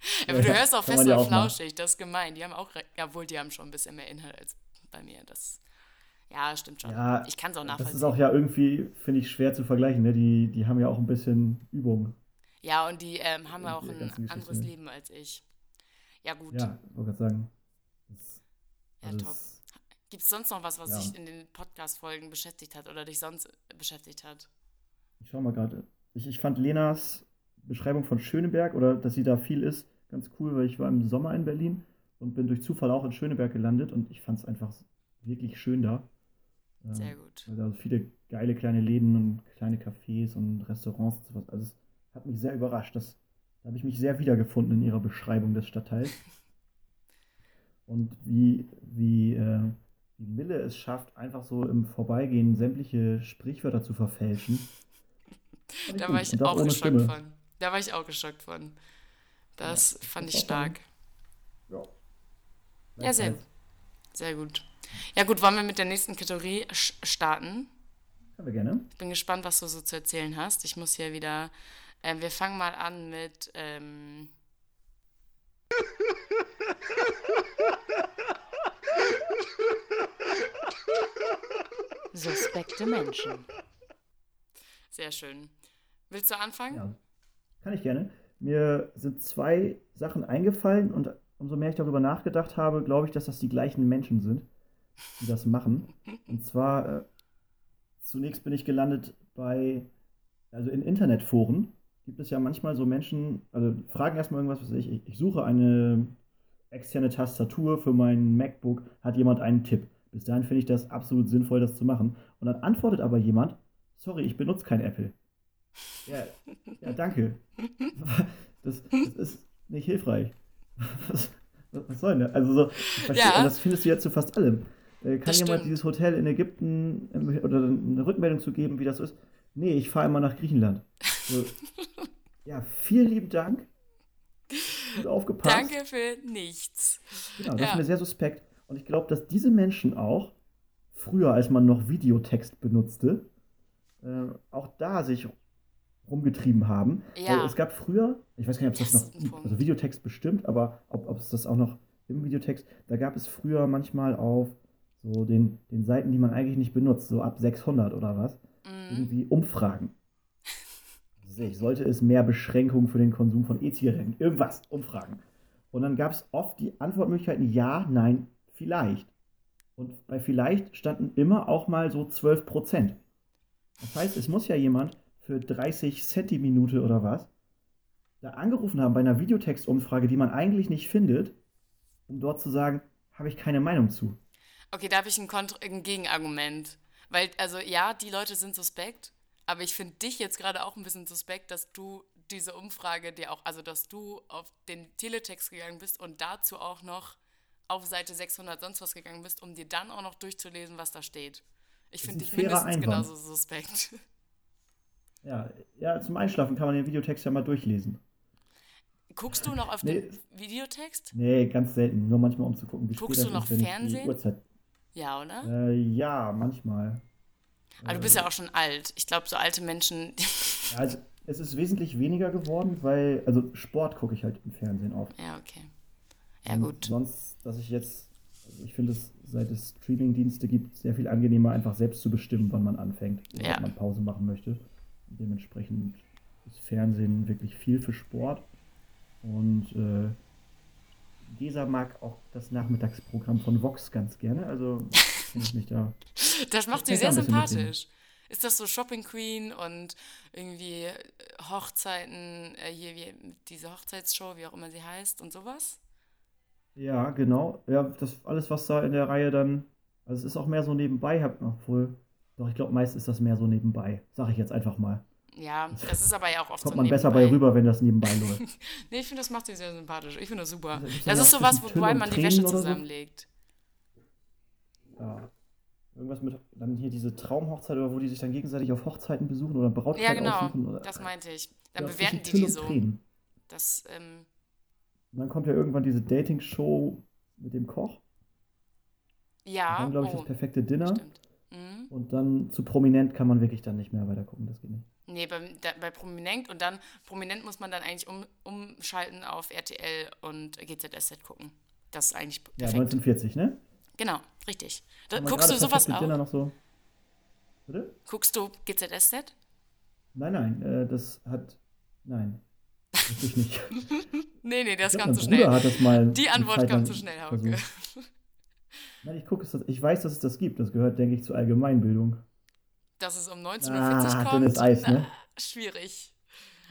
*laughs* Aber du hörst auch fest und flauschig, das ist gemein. Die haben auch, jawohl, die haben schon ein bisschen mehr Inhalt als bei mir. Das, ja, stimmt schon. Ja, ich kann es auch nachvollziehen. Das ist auch ja irgendwie, finde ich, schwer zu vergleichen. Ne? Die, die haben ja auch ein bisschen Übung. Ja, und die ähm, haben ja auch ein anderes Leben als ich. Ja, gut. Ja, wollte gerade sagen. Das, ja, also top. Gibt es sonst noch was, was ja. dich in den Podcast-Folgen beschäftigt hat oder dich sonst beschäftigt hat? Ich schau mal gerade. Ich, ich fand Lenas Beschreibung von Schöneberg oder dass sie da viel ist, ganz cool, weil ich war im Sommer in Berlin und bin durch Zufall auch in Schöneberg gelandet und ich fand es einfach wirklich schön da. Sehr gut. Weil da viele geile kleine Läden und kleine Cafés und Restaurants und sowas. Also es hat mich sehr überrascht. Das, da habe ich mich sehr wiedergefunden in ihrer Beschreibung des Stadtteils. *laughs* Und wie, wie, äh, wie Mille es schafft, einfach so im Vorbeigehen sämtliche Sprichwörter zu verfälschen. *laughs* Da war ich auch geschockt von. Da war ich auch geschockt von. Das ja, fand ich stark. Ja. Ja, sehr, sehr gut. Ja, gut, wollen wir mit der nächsten Kategorie starten? Können wir gerne. Ich bin gespannt, was du so zu erzählen hast. Ich muss hier wieder. Äh, wir fangen mal an mit. Ähm Suspekte Menschen. Sehr schön. Willst du anfangen? Ja, kann ich gerne. Mir sind zwei Sachen eingefallen und umso mehr ich darüber nachgedacht habe, glaube ich, dass das die gleichen Menschen sind, die das machen. Und zwar, äh, zunächst bin ich gelandet bei, also in Internetforen gibt es ja manchmal so Menschen, also fragen erstmal irgendwas, was ich, ich suche eine externe Tastatur für mein MacBook, hat jemand einen Tipp? Bis dahin finde ich das absolut sinnvoll, das zu machen. Und dann antwortet aber jemand, sorry, ich benutze kein Apple. Ja, ja danke. *laughs* Das, das ist nicht hilfreich. Was, was soll denn? Also so, ja. das findest du jetzt zu fast allem. Kann das jemand stimmt. dieses Hotel in Ägypten oder eine Rückmeldung zu geben, wie das ist? Nee, ich fahre immer nach Griechenland. So, *laughs* ja, vielen lieben Dank. Gut aufgepasst. Danke für nichts. Genau, das ja. ist mir sehr suspekt. Und ich glaube, dass diese Menschen auch, früher als man noch Videotext benutzte, äh, auch da sich rumgetrieben haben. Ja. Weil es gab früher, ich weiß gar nicht, ob es das, das noch, also Videotext bestimmt, aber ob, ob es das auch noch im Videotext, da gab es früher manchmal auf so den, den Seiten, die man eigentlich nicht benutzt, so ab 600 oder was, mhm. irgendwie Umfragen. Also ich sollte es mehr Beschränkungen für den Konsum von E-Zigaretten, irgendwas, Umfragen. Und dann gab es oft die Antwortmöglichkeiten ja, nein, vielleicht. Und bei vielleicht standen immer auch mal so 12 Prozent. Das heißt, es muss ja jemand für 30 Cent die Minute oder was da angerufen haben bei einer Videotextumfrage, die man eigentlich nicht findet, um dort zu sagen, habe ich keine Meinung zu. Okay, da habe ich ein, ein Gegenargument. Weil, also ja, die Leute sind suspekt, aber ich finde dich jetzt gerade auch ein bisschen suspekt, dass du diese Umfrage dir auch, also dass du auf den Teletext gegangen bist und dazu auch noch auf Seite 600 sonst was gegangen bist, um dir dann auch noch durchzulesen, was da steht. Ich finde dich mindestens Einwand. genauso suspekt. *laughs* Ja, ja, zum Einschlafen kann man den Videotext ja mal durchlesen. Guckst du noch auf Nee. den Videotext? Nee, ganz selten. Nur manchmal, um zu gucken, wie Guckst du noch ist, Fernsehen? Ja, oder? Äh, ja, manchmal. Aber du bist ja auch schon alt. Ich glaube, so alte Menschen. *laughs* Ja, also, es ist wesentlich weniger geworden, weil, also Sport gucke ich halt im Fernsehen oft. ja, okay. Ja, Und gut. Sonst, dass ich jetzt, also ich finde es, seit es Streaming-Dienste gibt, sehr viel angenehmer, einfach selbst zu bestimmen, wann man anfängt, Ja. ob man Pause machen möchte. Dementsprechend ist Fernsehen wirklich viel für Sport. Und äh, Gesa mag auch das Nachmittagsprogramm von Vox ganz gerne, also finde ich mich da. *laughs* Das macht sie sehr sympathisch. Ist das so Shopping Queen und irgendwie äh, Hochzeiten, äh, hier wie diese Hochzeitsshow, wie auch immer sie heißt und sowas? Ja, genau. Ja, das alles, was da in der Reihe dann. Also es ist auch mehr so nebenbei, hab noch wohl. Doch, ich glaube, meist ist das mehr so nebenbei. Sag ich jetzt einfach mal. Ja, das ist aber ja auch oft Kommt so man besser bei nebenbei. rüber, wenn das nebenbei *laughs* läuft. Nee, ich finde, das macht sie sehr sympathisch. Ich finde das super. Also Das ist sowas, wobei und man die Wäsche oder so? zusammenlegt. Ja. Irgendwas mit, dann hier diese Traumhochzeit oder wo die sich dann gegenseitig auf Hochzeiten besuchen oder Brautkleid Ja, genau. aussuchen. Oder, Das meinte ich. Dann Ja, bewerten die die so. Tränen. Das, ähm, Und dann kommt ja irgendwann diese Dating-Show mit dem Koch. ja. Und dann, glaube ich, oh, das perfekte Dinner. stimmt. Mhm. Und dann zu prominent kann man wirklich dann nicht mehr weiter gucken. Das geht nicht. Nee, bei, da, bei Prominent und dann Prominent muss man dann eigentlich um, umschalten auf RTL und GZSZ gucken. Das ist eigentlich Ja, perfekt. 1940, ne? Genau, richtig. Da, guckst du sowas auch? noch so. Bitte? Guckst du GZSZ? Nein, nein, äh, das hat. Nein. Natürlich nicht. *laughs* Nee, nee, das kam zu schnell. Die Antwort kam zu schnell, Hauke. versucht. Nein, ich gucke es, ich weiß, dass es das gibt. Das gehört, denke ich, zur Allgemeinbildung. Dass es um 19.40 Ah, Uhr kommt. dünnes Eis, ne? Na, schwierig.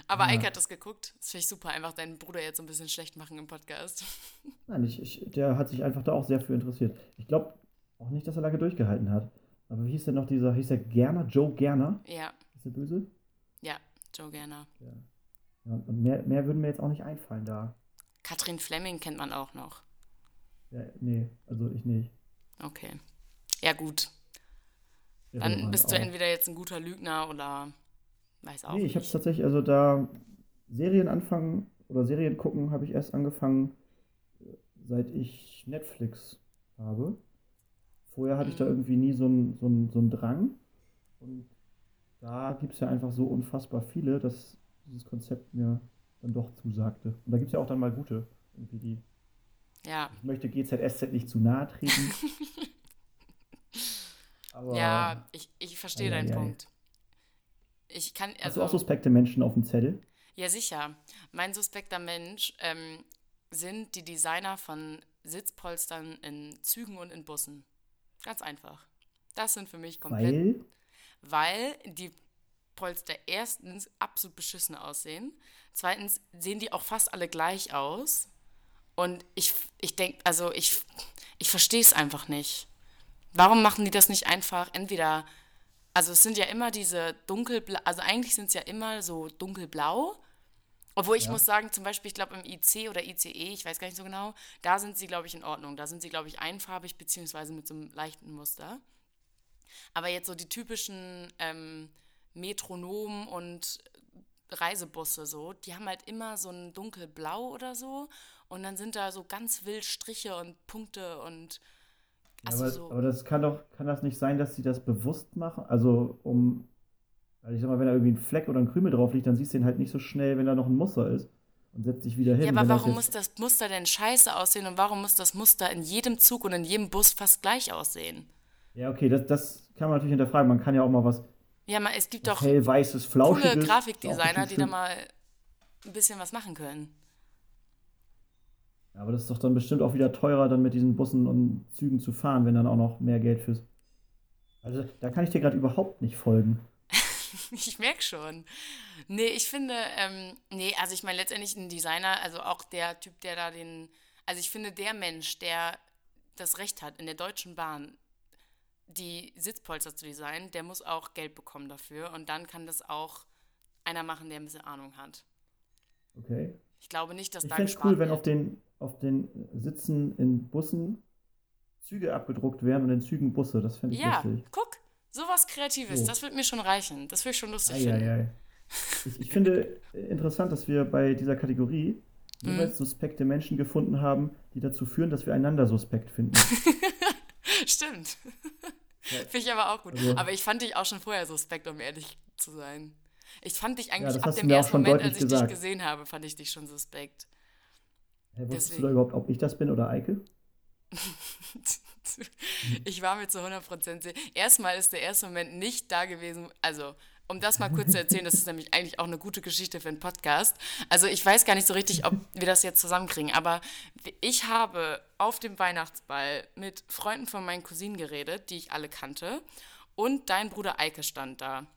Aber Ja. Eike hat das geguckt. Das finde ich super, einfach deinen Bruder jetzt so ein bisschen schlecht machen im Podcast. *laughs* Nein, ich, ich, der hat sich einfach da auch sehr für interessiert. Ich glaube auch nicht, dass er lange durchgehalten hat. Aber wie hieß denn noch dieser, hieß der Gerner, Joe Gerner? Ja, Ist der böse? ja, Joe Gerner. Ja. ja und mehr, mehr würden mir jetzt auch nicht einfallen da. Katrin Fleming kennt man auch noch. Ja, nee, also ich nicht. Okay. Ja, gut. Dann bist du auch. entweder jetzt ein guter Lügner oder weiß auch Nee, ich habe es tatsächlich, also da Serien anfangen oder Serien gucken, habe ich erst angefangen, seit ich Netflix habe. Vorher hatte ich da Mhm. irgendwie nie so einen so einen- so einen Drang. Und da gibt es ja einfach so unfassbar viele, dass dieses Konzept mir dann doch zusagte. Und da gibt es ja auch dann mal gute. Irgendwie die, Ja, ich möchte GZSZ nicht zu nahe treten. *laughs* Aber ja, ich, ich verstehe Ei, deinen ei, ei. Punkt. Ich kann, hast du auch also, suspekte Menschen auf dem Zettel? ja sicher. Mein suspekter Mensch ähm, sind die Designer von Sitzpolstern in Zügen und in Bussen. Ganz einfach. Das sind für mich komplett Weil, weil die Polster erstens absolut beschissen aussehen. Zweitens sehen die auch fast alle gleich aus. Und ich, ich denke, also ich, ich verstehe es einfach nicht. Warum machen die das nicht einfach entweder, also es sind ja immer diese dunkelblau, also eigentlich sind es ja immer so dunkelblau. Obwohl ich Ja. muss sagen, zum Beispiel, ich glaube im IC oder ICE, ich weiß gar nicht so genau, da sind sie, glaube ich, in Ordnung. Da sind sie, glaube ich, einfarbig beziehungsweise mit so einem leichten Muster. Aber jetzt so die typischen ähm, Metronomen und Reisebusse so, die haben halt immer so ein dunkelblau oder so und dann sind da so ganz wild Striche und Punkte und also aber, so. aber das kann doch, kann das nicht sein, dass sie das bewusst machen? Also um, weil ich sag mal, wenn da irgendwie ein Fleck oder ein Krümel drauf liegt, dann siehst du den halt nicht so schnell, wenn da noch ein Muster ist und setzt dich wieder hin. ja, aber Wenn das warum jetzt- muss das Muster denn scheiße aussehen und warum muss das Muster in jedem Zug und in jedem Bus fast gleich aussehen? Ja, okay, das, das kann man natürlich hinterfragen. Man kann ja auch mal was Ja, man, es gibt doch hellweißes, coole flauschiges. auch Grafikdesigner, die da mal ein bisschen was machen können. Ja, aber das ist doch dann bestimmt auch wieder teurer, dann mit diesen Bussen und Zügen zu fahren, wenn dann auch noch mehr Geld fürs. Also da kann ich dir gerade überhaupt nicht folgen. *laughs* Ich merke schon. Nee, ich finde, ähm, nee, also ich meine letztendlich ein Designer, also auch der Typ, der da den, also ich finde, der Mensch, der das Recht hat, in der Deutschen Bahn die Sitzpolster zu designen, der muss auch Geld bekommen dafür und dann kann das auch einer machen, der ein bisschen Ahnung hat. Okay. Ich glaube nicht, dass Ich da gespart cool, wenn auf den, auf den Sitzen in Bussen Züge abgedruckt wären und in Zügen Busse. Das fände ich Ja, lustig. guck, sowas Kreatives, So. das wird mir schon reichen. Das würde ich schon lustig finden. Eieiei. Ich, ich finde interessant, dass wir bei dieser Kategorie jeweils suspekte Menschen gefunden haben, die dazu führen, dass wir einander suspekt finden. *laughs* Stimmt. Finde ich aber auch gut. Also- aber ich fand dich auch schon vorher suspekt, um ehrlich zu sein. Ich fand dich eigentlich das ab dem ersten Moment, als ich gesagt. dich gesehen habe, fand ich dich schon suspekt. Hä, wusstest Deswegen. du da überhaupt, ob ich das bin oder Eike? *laughs* Ich war mir zu 100% sicher. Erstmal ist der erste Moment nicht da gewesen. Also, um das mal kurz zu erzählen, das ist nämlich eigentlich auch eine gute Geschichte für einen Podcast. Also, ich weiß gar nicht so richtig, ob wir das jetzt zusammenkriegen, aber ich habe auf dem Weihnachtsball mit Freunden von meinen Cousinen geredet, die ich alle kannte. Und dein Bruder Eike stand da.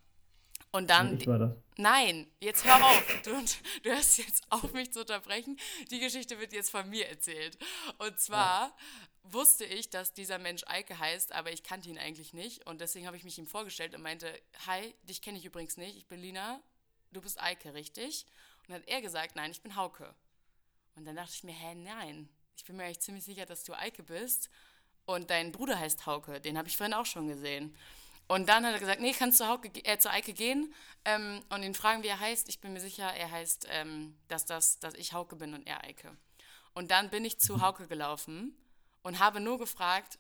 Und dann. ich war das. Nein, jetzt hör auf. Du, du hörst jetzt auf, mich zu unterbrechen. Die Geschichte wird jetzt von mir erzählt. Und zwar wusste ich, dass dieser Mensch Eike heißt, aber ich kannte ihn eigentlich nicht. Und deswegen habe ich mich ihm vorgestellt und meinte, hi, dich kenne ich übrigens nicht. Ich bin Lina, du bist Eike, richtig? Und dann hat er gesagt, nein, ich bin Hauke. Und dann dachte ich mir, hä, nein. Ich bin mir eigentlich ziemlich sicher, dass du Eike bist. Und dein Bruder heißt Hauke. Den habe ich vorhin auch schon gesehen. Und dann hat er gesagt, nee, kannst du Hauke, äh, zu Eike gehen ähm, und ihn fragen, wie er heißt. Ich bin mir sicher, er heißt, ähm, dass, das, dass ich Hauke bin und er Eike. Und dann bin ich zu Hauke gelaufen und habe nur gefragt,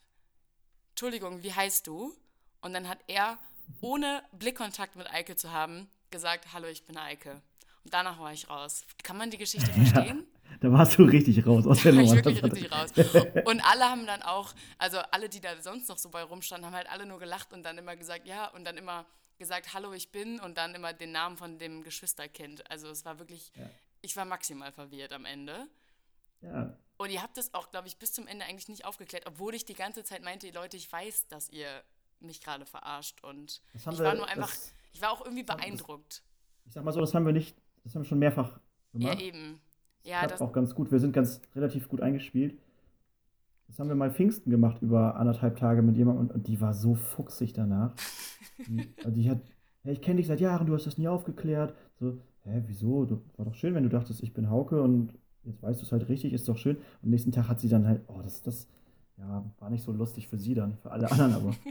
Entschuldigung, wie heißt du? Und dann hat er, ohne Blickkontakt mit Eike zu haben, gesagt, hallo, ich bin Eike. Und danach war ich raus. Kann man die Geschichte *laughs* verstehen? Da warst du richtig raus aus *laughs* der war ich Nummer. wirklich Das richtig raus. Und alle haben dann auch, also alle, die da sonst noch so bei rumstanden, haben halt alle nur gelacht und dann immer gesagt, ja, und dann immer gesagt, hallo, ich bin und dann immer den Namen von dem Geschwisterkind. Also es war wirklich, ich war maximal verwirrt am Ende. Ja, Und ihr habt es auch, glaube ich, bis zum Ende eigentlich nicht aufgeklärt, obwohl ich die ganze Zeit meinte, Leute, ich weiß, dass ihr mich gerade verarscht. Und Das ich wir- war nur einfach, das- ich war auch irgendwie haben- das- beeindruckt. ich sag mal so, das haben wir nicht, das haben wir schon mehrfach Ja, gemacht. eben. Ja, Klappt auch ganz gut. Wir sind ganz relativ gut eingespielt. Das haben wir mal Pfingsten gemacht über anderthalb Tage mit jemandem und, und die war so fuchsig danach. Die, *laughs* also die hat, hey, ich kenne dich seit Jahren, du hast das nie aufgeklärt. So, hä, wieso? Du, war doch schön, wenn du dachtest, ich bin Hauke und jetzt weißt du es halt richtig, ist doch schön. Und nächsten Tag hat sie dann halt, oh, das, das, ja, war nicht so lustig für sie dann, für alle anderen, aber. *laughs*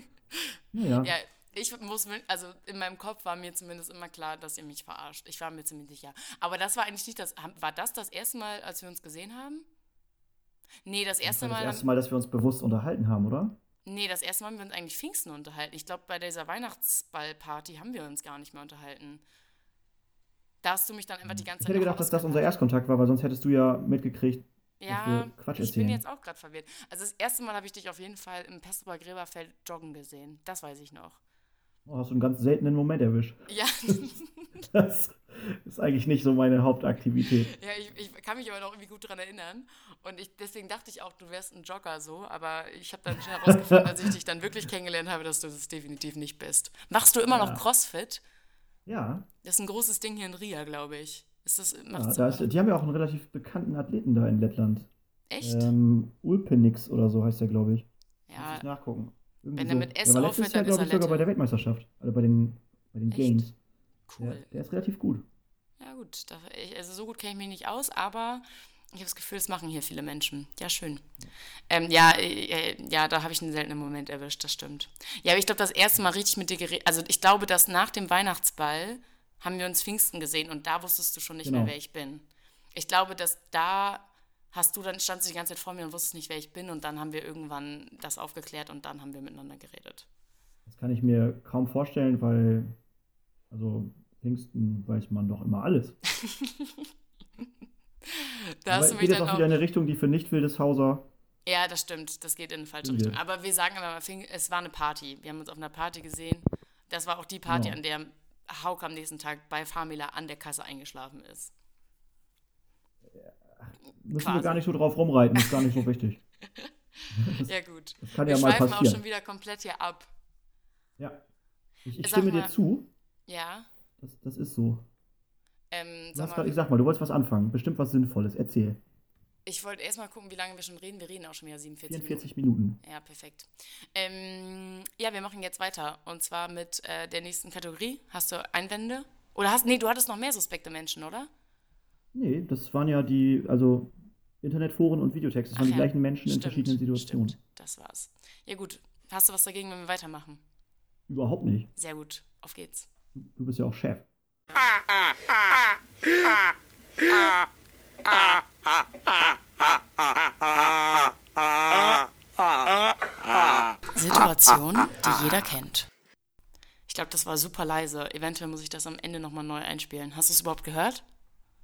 Naja. Ja, ich muss, also in meinem Kopf war mir zumindest immer klar, dass ihr mich verarscht. Ich war mir ziemlich sicher. Aber das war eigentlich nicht das, war das das erste Mal, als wir uns gesehen haben? Nee, das erste war das Mal, erste Mal, dass wir uns bewusst unterhalten haben, oder? nee, das erste Mal haben wir uns eigentlich Pfingsten unterhalten. Ich glaube, bei dieser Weihnachtsballparty haben wir uns gar nicht mehr unterhalten. Da hast du mich dann einfach die ganze Ich Zeit hätte noch gedacht, dass das unser. Erstkontakt war, weil sonst hättest du ja mitgekriegt, Ja, wir Quatsch ich bin erzählen. jetzt auch gerade verwirrt. Also das erste Mal habe ich dich auf jeden Fall im Pestrower Gräberfeld joggen gesehen. Das weiß ich noch. Oh, hast du einen ganz seltenen Moment erwischt. Ja, *laughs* Das ist eigentlich nicht so meine Hauptaktivität. Ja, ich, ich kann mich aber noch irgendwie gut dran erinnern. Und ich, deswegen dachte ich auch, du wärst ein Jogger so. Aber ich habe dann schon herausgefunden, als ich dich dann wirklich kennengelernt habe, dass du das definitiv nicht bist. Machst du immer noch Ja. CrossFit? Ja, Das ist ein großes Ding hier in Riga, glaube ich. Ist das, ja da noch- ist, die haben ja auch einen relativ bekannten Athleten da in Lettland. Echt? Ähm, Ulpenix oder so heißt der, glaube ich. Muss ja, ich nachgucken. Wenn er mit S war aufhört, Jahr, dann ist er ich, sogar bei der Weltmeisterschaft. Also bei den, bei den Echt? Games. cool. Der, der ist relativ gut. Ja, gut. Also so gut kenne ich mich nicht aus, aber ich habe das Gefühl, das machen hier viele Menschen. Ja, schön. Ähm, ja, äh, äh, ja, da habe ich einen seltenen Moment erwischt, das stimmt. Ja, aber ich glaube, das erste Mal richtig mit dir geredet. Also ich glaube, dass nach dem Weihnachtsball haben wir uns Pfingsten gesehen und da wusstest du schon nicht mehr, Genau. wer ich bin. Ich glaube, dass da hast du dann standst du die ganze Zeit vor mir und wusstest nicht, wer ich bin und dann haben wir irgendwann das aufgeklärt und dann haben wir miteinander geredet. Das kann ich mir kaum vorstellen, weil, also Pfingsten weiß man doch immer alles. *laughs* Da Aber hast du mich geht dann auch wieder in eine Richtung, die für Nicht-Wildeshauser. Ja, das stimmt. Das geht in eine falsche. Richtung. Aber wir sagen immer, es war eine Party. Wir haben uns auf einer Party gesehen. Das war auch die Party, Genau. an der Hauke am nächsten Tag bei Famila an der Kasse eingeschlafen ist. Müssen Quasi. wir gar nicht so drauf rumreiten, ist gar nicht so wichtig. *laughs* Ja, gut. Das kann wir ja mal schweifen auch passieren. schon wieder komplett hier ab. Ja. Ich, ich stimme mal. dir zu. Ja. Das, das ist so. Ähm, sag mal, ich sag mal, du wolltest was anfangen. Bestimmt was Sinnvolles. Erzähl. ich wollte erstmal gucken, wie lange wir schon reden. Wir reden auch schon wieder 47 44 Minuten. Minuten. Ja, perfekt. Ähm, ja, wir machen jetzt weiter. Und zwar mit äh, der nächsten Kategorie. Hast du Einwände? Oder hast, nee, du hattest noch mehr suspekte Menschen, oder? Nee, das waren ja die, also Internetforen und Videotexte. Das waren Ach die ja, gleichen Menschen in Stimmt, verschiedenen Situationen. Stimmt, das war's. Ja, gut. Hast du was dagegen, wenn wir weitermachen? Überhaupt nicht. Sehr gut. Auf geht's. Du bist ja auch Chef. Situation, die jeder kennt. Ich glaube, das war super leise. Eventuell muss ich das am Ende nochmal neu einspielen. Hast du es überhaupt gehört?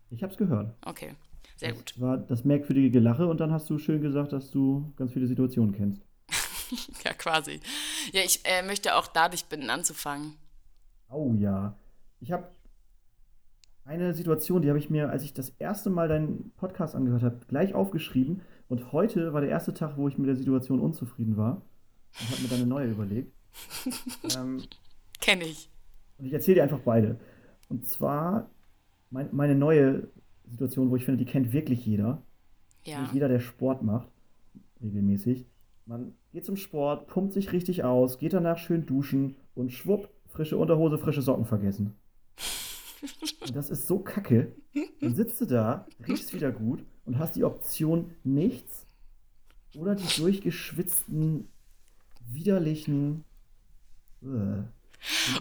Ich habe es gehört. Okay, sehr das gut. war das merkwürdige Gelache und dann hast du schön gesagt, dass du ganz viele Situationen kennst. *laughs* Ja, quasi. Ja, ich äh, möchte auch dadurch bitten, anzufangen. Oh ja. Ich habe eine Situation, die habe ich mir, als ich das erste Mal deinen Podcast angehört habe, gleich aufgeschrieben. Und heute war der erste Tag, wo ich mit der Situation unzufrieden war. Und habe mir dann eine neue überlegt. *laughs* ähm, Kenne ich. und ich erzähle dir einfach beide. Und zwar mein, meine neue Situation, wo ich finde, die kennt wirklich jeder. Ja. Jeder, der Sport macht, regelmäßig. Man geht zum Sport, pumpt sich richtig aus, geht danach schön duschen und schwupp, frische Unterhose, frische Socken vergessen. Und das ist so kacke. Dann sitzt du da, riechst wieder gut und hast die Option nichts oder die durchgeschwitzten, widerlichen. Äh. Und,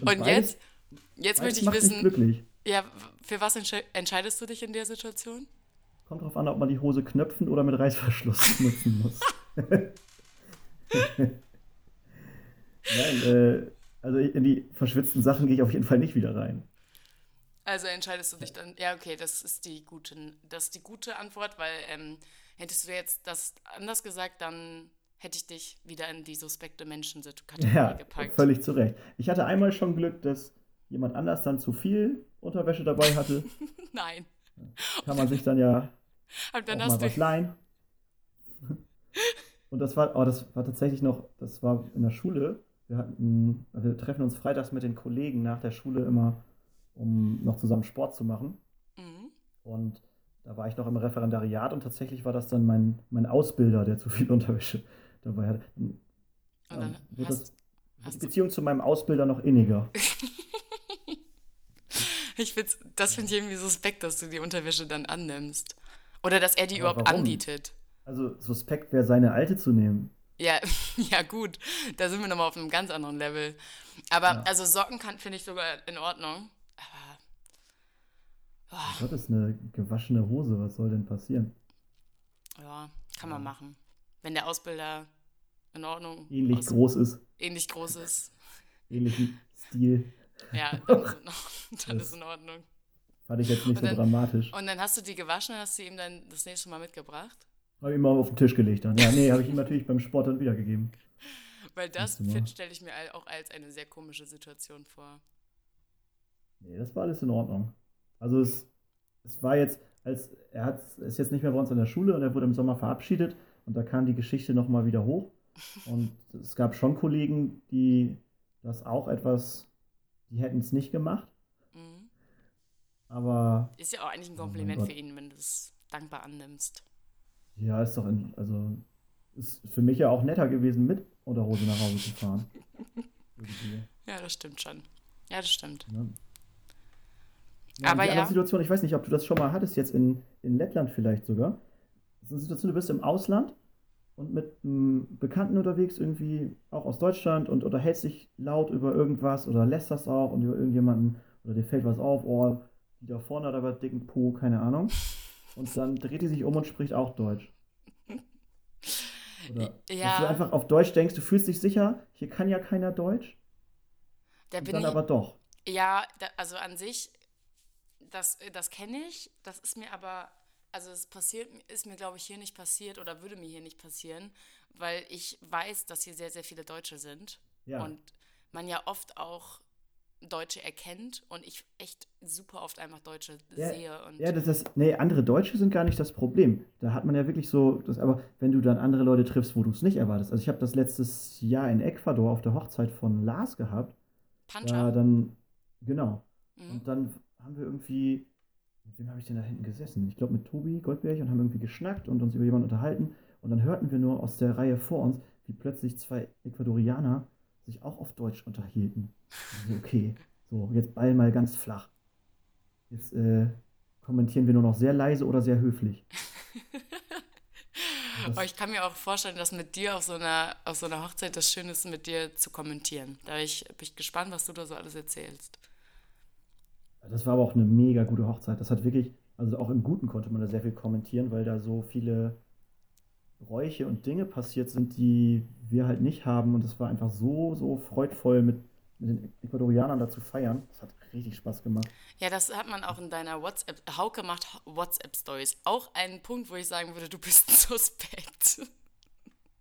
Und jetzt, jetzt möchte ich wissen, glücklich. Ja, für was entsche entscheidest du dich in der Situation? Kommt drauf an, ob man die Hose knöpfen oder mit Reißverschluss *laughs* nutzen muss. *laughs* Nein, äh, also in die verschwitzten Sachen gehe ich auf jeden Fall nicht wieder rein. Also entscheidest du dich dann, ja, okay, das ist die gute, das ist die gute Antwort, weil ähm, hättest du jetzt das anders gesagt, dann hätte ich dich wieder in die suspekte Menschen-Kategorie Ja, gepackt. völlig zu Recht. Ich hatte einmal schon Glück, dass jemand anders dann zu viel Unterwäsche dabei hatte. *laughs* Nein. Kann man sich dann ja *laughs* Und dann auch mal was leihen. *laughs* Und das war, oh, das war tatsächlich noch, das war in der Schule. Wir hatten, wir treffen uns freitags mit den Kollegen nach der Schule immer, um noch zusammen Sport zu machen. mhm. Und da war ich noch im Referendariat und tatsächlich war das dann mein, mein Ausbilder, der zu viel Unterwäsche dabei hatte. Und Und dann wird hast, das, die hast du, Beziehung zu meinem Ausbilder noch inniger. Ich find's, das finde ich irgendwie suspekt, dass du die Unterwäsche dann annimmst. Oder dass er die Aber überhaupt warum? anbietet. Also suspekt wäre seine alte zu nehmen. Ja, *laughs* ja gut, da sind wir nochmal auf einem ganz anderen Level. Aber Ja. also Socken kann finde ich sogar in Ordnung. Aber oh, Gott, ist eine gewaschene Hose, was soll denn passieren? ja, kann man Ja. machen. Wenn der Ausbilder in Ordnung Ähnlich groß ist, ähnlich groß ist, ähnlichen Stil. Ja, *laughs* dann, ist, in, Ordnung. dann ist in Ordnung. Fand ich jetzt nicht Und so dann- dramatisch. Und dann hast du die gewaschen und hast sie ihm dann das nächste Mal mitgebracht. Habe ich immer auf den Tisch gelegt dann. Ja, nee, habe ich ihm natürlich beim Sport dann wiedergegeben. Weil das stelle ich mir auch als eine sehr komische Situation vor. Nee, das war alles in Ordnung. Also es, es war jetzt, als er hat, ist jetzt nicht mehr bei uns in der Schule und er wurde im Sommer verabschiedet und da kam die Geschichte nochmal wieder hoch. Und es gab schon Kollegen, die das auch etwas, die hätten es nicht gemacht, Mhm. aber Ist ja auch eigentlich ein Oh Kompliment für ihn, wenn du es dankbar annimmst. ja, ist doch, in, also ist für mich ja auch netter gewesen, mit Unterhose nach Hause zu fahren. *laughs* Ja, das stimmt schon. Ja, das stimmt. ne? Ja, Aber die ja. Situation, ich weiß nicht, ob du das schon mal hattest, jetzt in, in Lettland vielleicht sogar. Das ist eine Situation, du bist im Ausland und mit einem Bekannten unterwegs, irgendwie auch aus Deutschland und unterhältst dich laut über irgendwas oder lässt das auch und über irgendjemanden oder dir fällt was auf, oh, die da vorne hat aber dicken Po, keine Ahnung. Und dann dreht die sich um und spricht auch Deutsch. Oder Ja. dass du einfach auf Deutsch denkst, du fühlst dich sicher, hier kann ja keiner Deutsch, Da dann ich. aber doch. Ja, da, also an sich, das, das kenne ich. Das ist mir aber, also es passiert, ist mir, glaube ich, hier nicht passiert oder würde mir hier nicht passieren, weil ich weiß, dass hier sehr, sehr viele Deutsche sind Ja. und man ja oft auch Deutsche erkennt und ich echt super oft einfach Deutsche Ja, sehe und Ja, das ist, nee, andere Deutsche sind gar nicht das Problem. Da hat man ja wirklich so, das, aber wenn du dann andere Leute triffst, wo du es nicht erwartest. Also ich habe das letztes Jahr in Ecuador auf der Hochzeit von Lars gehabt. Pancha. dann, genau. Mhm. Und dann haben wir irgendwie, mit wem habe ich denn da hinten gesessen? Ich glaube mit Tobi Goldberg und haben irgendwie geschnackt und uns über jemanden unterhalten. Und dann hörten wir nur aus der Reihe vor uns, wie plötzlich zwei Ecuadorianer sich auch auf Deutsch unterhielten. Also, okay, so, jetzt Ball mal ganz flach. Jetzt äh, kommentieren wir nur noch sehr leise oder sehr höflich. *laughs* Aber ich kann mir auch vorstellen, dass mit dir auf so einer, auf so einer Hochzeit das Schöne ist, mit dir zu kommentieren. Da bin ich, bin ich gespannt, was du da so alles erzählst. Das war aber auch eine mega gute Hochzeit. Das hat wirklich Also auch im Guten konnte man da sehr viel kommentieren, weil da so viele Bräuche und Dinge passiert sind, die wir halt nicht haben. Und es war einfach so, so freudvoll mit, mit den Ecuadorianern da zu feiern. Das hat richtig Spaß gemacht. Ja, das hat man auch in deiner WhatsApp, Hauke macht WhatsApp-Stories. Auch ein Punkt, wo ich sagen würde, du bist suspekt.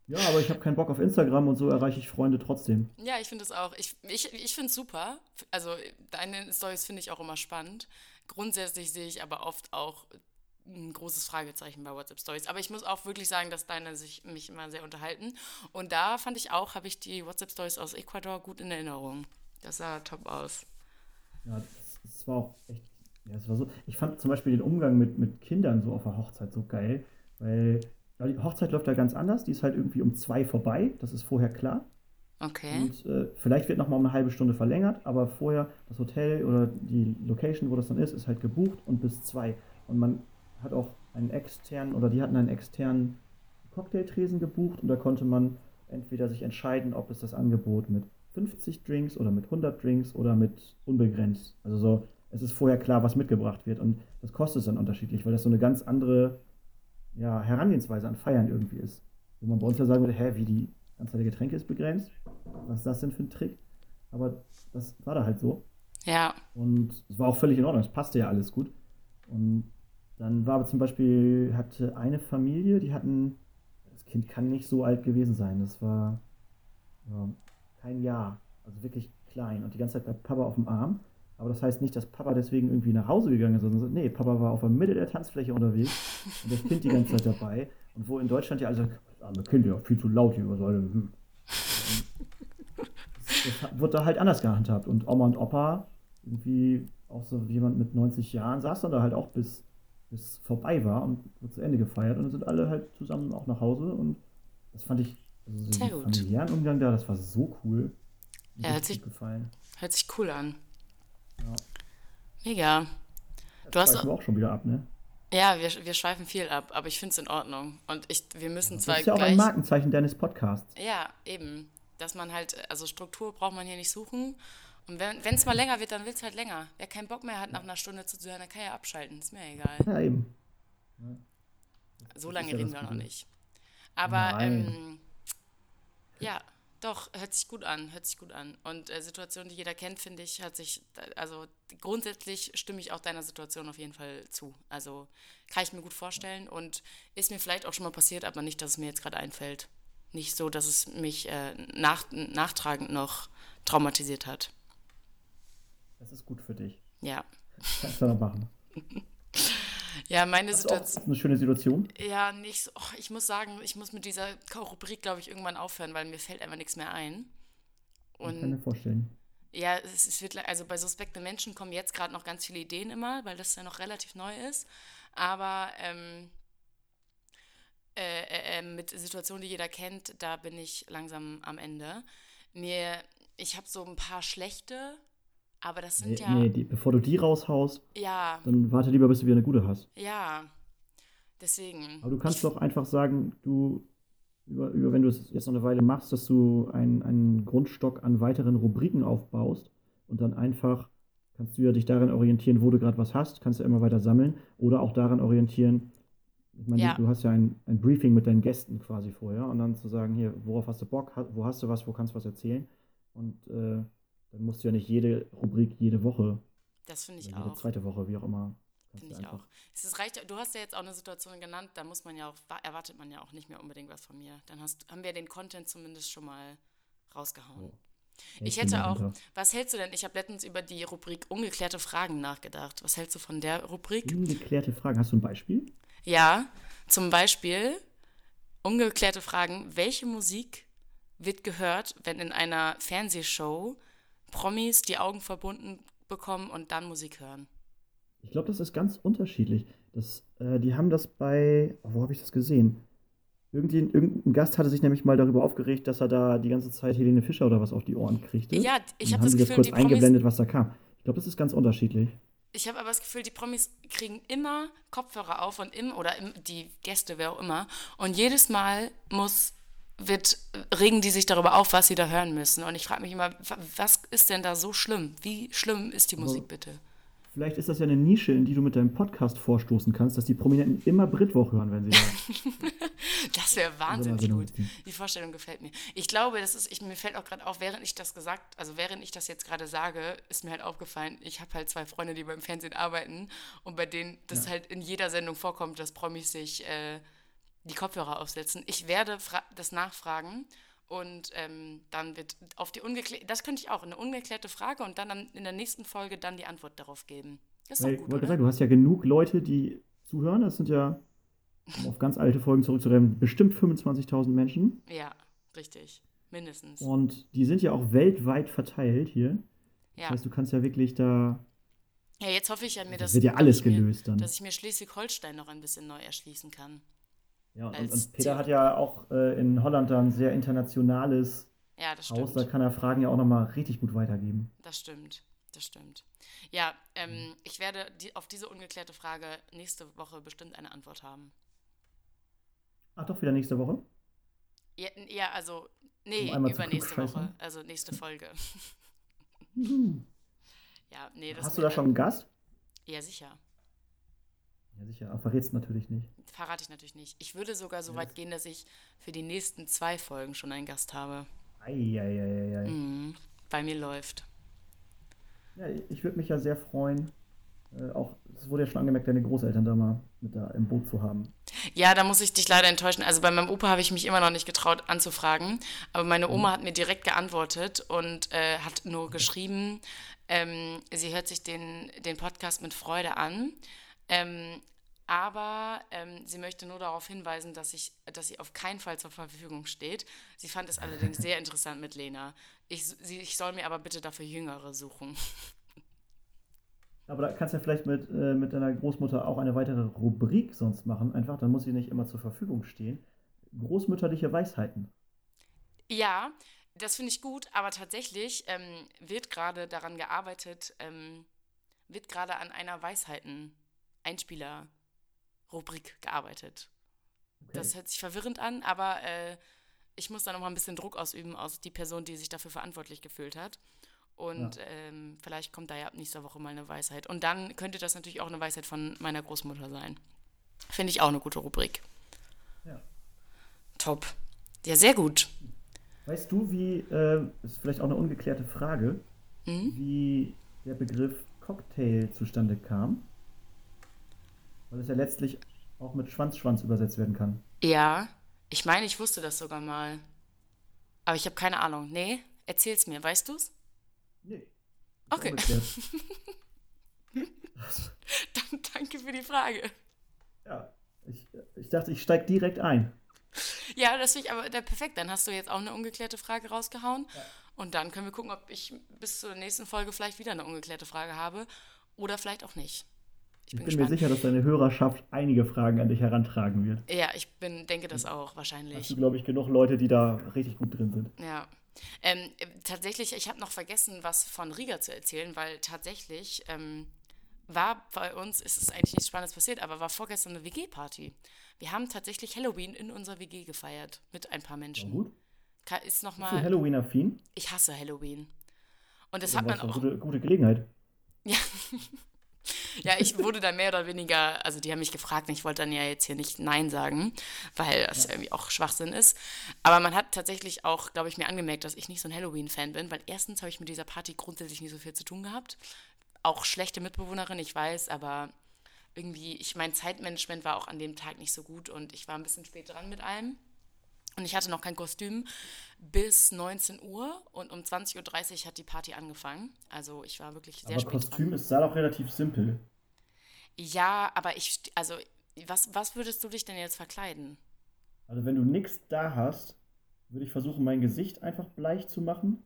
Ja, aber ich habe keinen Bock auf Instagram und so erreiche ich Freunde trotzdem. Ja, ich finde es auch. Ich, ich, ich finde es super. Also deine Stories finde ich auch immer spannend. Grundsätzlich sehe ich aber oft auch ein großes Fragezeichen bei WhatsApp Stories. Aber ich muss auch wirklich sagen, dass deine sich mich immer sehr unterhalten. Und da fand ich auch, habe ich die WhatsApp Stories aus Ecuador gut in Erinnerung. Das sah top aus. Ja, das, das war auch echt. Ja, das war so. Ich fand zum Beispiel den Umgang mit, mit Kindern so auf der Hochzeit so geil, weil die Hochzeit läuft ja ganz anders. Die ist halt irgendwie um zwei vorbei. Das ist vorher klar. Okay. Und äh, vielleicht wird nochmal um eine halbe Stunde verlängert, aber vorher das Hotel oder die Location, wo das dann ist, ist halt gebucht und bis zwei. Und man hat auch einen externen, oder die hatten einen externen Cocktailtresen gebucht und da konnte man entweder sich entscheiden, ob es das Angebot mit 50 Drinks oder mit 100 Drinks oder mit unbegrenzt. Also so, es ist vorher klar, was mitgebracht wird und das kostet dann unterschiedlich, weil das so eine ganz andere ja, Herangehensweise an Feiern irgendwie ist. Wo man bei uns ja sagen würde, hä, wie die Anzahl der Getränke ist begrenzt? Was ist das denn für ein Trick? Aber das war da halt so. Ja. Und es war auch völlig in Ordnung, es passte ja alles gut. Und dann war aber zum Beispiel, hatte eine Familie, die hatten, das Kind kann nicht so alt gewesen sein, das war ja, kein Jahr, also wirklich klein und die ganze Zeit bei Papa auf dem Arm. Aber das heißt nicht, dass Papa deswegen irgendwie nach Hause gegangen ist, sondern nee, Papa war auf der Mitte der Tanzfläche unterwegs und das Kind die ganze Zeit dabei. Und wo in Deutschland ja alle das arme Kind, ja, viel zu laut hier, was soll denn? Das, das wurde da halt anders gehandhabt. Und Oma und Opa, irgendwie auch so jemand mit 90 Jahren, saß dann da halt auch bis, bis vorbei war und wird zu Ende gefeiert. Und dann sind alle halt zusammen auch nach Hause. Und das fand ich, also so den familiären Umgang da, das war so cool. Ja, hört sich- gut gefallen. Hört sich cool an. Ja. Mega. Du hast auch schon wieder ab, ne? Ja, wir, wir schweifen viel ab, aber ich finde es in Ordnung. Und ich, wir müssen Das zwar ist ja auch ein gleich. Markenzeichen deines Podcasts. Ja, eben. Dass man halt, also Struktur braucht man hier nicht suchen. Und wenn es mal länger wird, dann wird es halt länger. Wer keinen Bock mehr hat, nach einer Stunde zuzuhören, dann kann er abschalten. Ist mir egal. Ja, eben. So lange ja reden das wir noch nicht. Aber ähm, ja, doch, hört sich gut an, hört sich gut an. Und äh, Situationen, die jeder kennt, finde ich, hat sich, also grundsätzlich stimme ich auch deiner Situation auf jeden Fall zu. Also kann ich mir gut vorstellen und ist mir vielleicht auch schon mal passiert, aber nicht, dass es mir jetzt gerade einfällt. Nicht so, dass es mich äh, nach, nachtragend noch traumatisiert hat. Das ist gut für dich. Ja. Kannst du noch machen. *laughs* Ja, meine Das ist Situation. eine schöne Situation. Ja, nicht so. Oh, ich muss sagen, ich muss mit dieser Rubrik, glaube ich, irgendwann aufhören, weil mir fällt einfach nichts mehr ein. Ich kann Und mir vorstellen. ja, es, es wird, also bei suspekten Menschen kommen jetzt gerade noch ganz viele Ideen immer, weil das ja noch relativ neu ist. Aber ähm, äh, äh, äh, mit Situationen, die jeder kennt, da bin ich langsam am Ende. Mir, ich habe so ein paar schlechte, aber das sind Nee, ja, nee, die, bevor du die raushaust, ja, dann warte lieber, bis du wieder eine gute hast. ja. Deswegen. Aber du kannst doch einfach sagen, du, über, über, wenn du es jetzt noch eine Weile machst, dass du einen, einen Grundstock an weiteren Rubriken aufbaust und dann einfach kannst du ja dich daran orientieren, wo du gerade was hast, kannst du immer weiter sammeln oder auch daran orientieren, ich meine, Ja. du, hast ja ein, ein Briefing mit deinen Gästen quasi vorher und dann zu sagen, hier, worauf hast du Bock, wo hast du was, wo kannst du was erzählen und äh, dann musst du ja nicht jede Rubrik jede Woche Das finde ich jede auch. zweite Woche, wie auch immer. Finde ich auch. Es reicht, du hast ja jetzt auch eine Situation genannt, da muss man ja auch, wa- erwartet man ja auch nicht mehr unbedingt was von mir. Dann hast, haben wir den Content zumindest schon mal rausgehauen. Ich Häkchen hätte auch, dahinter. was hältst du denn? Ich habe letztens über die Rubrik ungeklärte Fragen nachgedacht. Was hältst du von der Rubrik? Ungeklärte Fragen. Hast du ein Beispiel? Ja, zum Beispiel ungeklärte Fragen. Welche Musik wird gehört, wenn in einer Fernsehshow Promis die Augen verbunden bekommen und dann Musik hören? Ich glaube, das ist ganz unterschiedlich. Das, äh, die haben das bei, oh, wo habe ich das gesehen? Irgendwie, irgendein Gast hatte sich nämlich mal darüber aufgeregt, dass er da die ganze Zeit Helene Fischer oder was auf die Ohren kriegte. Ja, ich habe das Gefühl, das kurz die Promis eingeblendet, was da kam. Ich glaube, das ist ganz unterschiedlich. Ich habe aber das Gefühl, die Promis kriegen immer Kopfhörer auf und im oder im, die Gäste, wer auch immer. Und jedes Mal muss, wird, regen die sich darüber auf, was sie da hören müssen. Und ich frage mich immer, wa- was ist denn da so schlimm? Wie schlimm ist die Musik bitte? Vielleicht ist das ja eine Nische, in die du mit deinem Podcast vorstoßen kannst, dass die Prominenten immer Britwoch hören, wenn sie da. *laughs* das wäre wahnsinnig gut. Die Vorstellung gefällt mir. Ich glaube, das ist, ich, mir fällt auch gerade auf, während ich das gesagt, also während ich das jetzt gerade sage, ist mir halt aufgefallen, ich habe halt zwei Freunde, die beim Fernsehen arbeiten und bei denen das ja. halt in jeder Sendung vorkommt, dass Promis sich äh, die Kopfhörer aufsetzen. Ich werde das nachfragen und ähm, dann wird auf die ungeklärte, das könnte ich auch, eine ungeklärte Frage und dann in der nächsten Folge dann die Antwort darauf geben. Das ist hey, gut, gesagt, du hast ja genug Leute, die zuhören. Das sind ja, um auf ganz alte Folgen zurückzurennen, bestimmt 25.000 Menschen. Ja, richtig. Mindestens. Und die sind ja auch weltweit verteilt hier. Ja. Das heißt, du kannst ja wirklich da. Ja, jetzt hoffe ich ja mir, dass, wird ja alles gelöst mir, dann. dass ich mir Schleswig-Holstein noch ein bisschen neu erschließen kann. Ja, und, und, Peter hat ja auch äh, in Holland da ein sehr internationales ja, Haus. Da kann er Fragen ja auch nochmal richtig gut weitergeben. Das stimmt, das stimmt. Ja, ähm, ich werde die, auf diese ungeklärte Frage nächste Woche bestimmt eine Antwort haben. Ach doch, wieder nächste Woche? Ja, ja also, nee, um übernächste Woche. Also nächste Folge. *laughs* *laughs* ja, nee, Hast du da schon einen Gast? Ja, sicher. Ja, sicher, aber verrätst natürlich nicht. Verrate ich natürlich nicht. Ich würde sogar so ja. weit gehen, dass ich für die nächsten zwei Folgen schon einen Gast habe. Eieieiei. Mhm, bei mir läuft. Ja, ich würde mich ja sehr freuen, äh, auch, es wurde ja schon angemerkt, deine Großeltern da mal mit da im Boot zu haben. Ja, da muss ich dich leider enttäuschen. Also bei meinem Opa habe ich mich immer noch nicht getraut anzufragen, aber meine Oma mhm. hat mir direkt geantwortet und äh, hat nur geschrieben, ähm, sie hört sich den, den Podcast mit Freude an. Ähm, aber ähm, sie möchte nur darauf hinweisen, dass, ich, dass sie auf keinen Fall zur Verfügung steht. Sie fand es allerdings sehr interessant mit Lena. Ich, sie, ich soll mir aber bitte dafür Jüngere suchen. *laughs* Aber da kannst du ja vielleicht mit, äh, mit deiner Großmutter auch eine weitere Rubrik sonst machen. Einfach, dann muss sie nicht immer zur Verfügung stehen. Großmütterliche Weisheiten. Ja, das finde ich gut, aber tatsächlich ähm, wird gerade daran gearbeitet, ähm, wird gerade an einer Weisheiten Einspieler-Rubrik gearbeitet. Okay. Das hört sich verwirrend an, aber äh, ich muss da noch mal ein bisschen Druck ausüben aus die Person, die sich dafür verantwortlich gefühlt hat. Und ja. ähm, vielleicht kommt da ja ab nächster Woche mal eine Weisheit. Und dann könnte das natürlich auch eine Weisheit von meiner Großmutter sein. Finde ich auch eine gute Rubrik. Ja. Top. Ja, sehr gut. Weißt du, wie, äh, ist vielleicht auch eine ungeklärte Frage, mhm. wie der Begriff Cocktail zustande kam? Weil es ja letztlich auch mit Schwanz-Schwanz übersetzt werden kann. Ja, ich meine, ich wusste das sogar mal. Aber ich habe keine Ahnung. Nee, erzähl's mir. Weißt du's? Nee. Okay. *laughs* Dann danke für die Frage. Ja, ich, ich dachte, ich steige direkt ein. Ja, das finde ich aber der perfekt. Dann hast du jetzt auch eine ungeklärte Frage rausgehauen. Ja. Und dann können wir gucken, ob ich bis zur nächsten Folge vielleicht wieder eine ungeklärte Frage habe. Oder vielleicht auch nicht. Ich bin, ich bin mir sicher, dass deine Hörerschaft einige Fragen an dich herantragen wird. Ja, ich bin, denke das auch, wahrscheinlich. Hast du, glaube ich, genug Leute, die da richtig gut drin sind. Ja. Ähm, tatsächlich, ich habe noch vergessen, was von Riga zu erzählen, weil tatsächlich ähm, war bei uns, ist es eigentlich nichts Spannendes passiert, aber war vorgestern eine WG-Party. Wir haben tatsächlich Halloween in unserer WG gefeiert mit ein paar Menschen. Ja, gut. Ist noch mal, Bist du Halloween-affin? Ich hasse Halloween. Und das ja, hat man auch. Gute, gute Gelegenheit. Ja. *laughs* Ja, ich wurde dann mehr oder weniger, also die haben mich gefragt und ich wollte dann ja jetzt hier nicht Nein sagen, weil das ja. irgendwie auch Schwachsinn ist. Aber man hat tatsächlich auch, glaube ich, mir angemerkt, dass ich nicht so ein Halloween-Fan bin, weil erstens habe ich mit dieser Party grundsätzlich nicht so viel zu tun gehabt. Auch schlechte Mitbewohnerin, ich weiß, aber irgendwie, ich mein Zeitmanagement war auch an dem Tag nicht so gut und ich war ein bisschen spät dran mit allem. Und ich hatte noch kein Kostüm bis 19 Uhr und um 20.30 Uhr hat die Party angefangen. Also ich war wirklich sehr aber spät Kostüm dran. ist da doch relativ simpel. Ja, aber ich, also was, was würdest du dich denn jetzt verkleiden? Also wenn du nichts da hast, würde ich versuchen, mein Gesicht einfach bleich zu machen.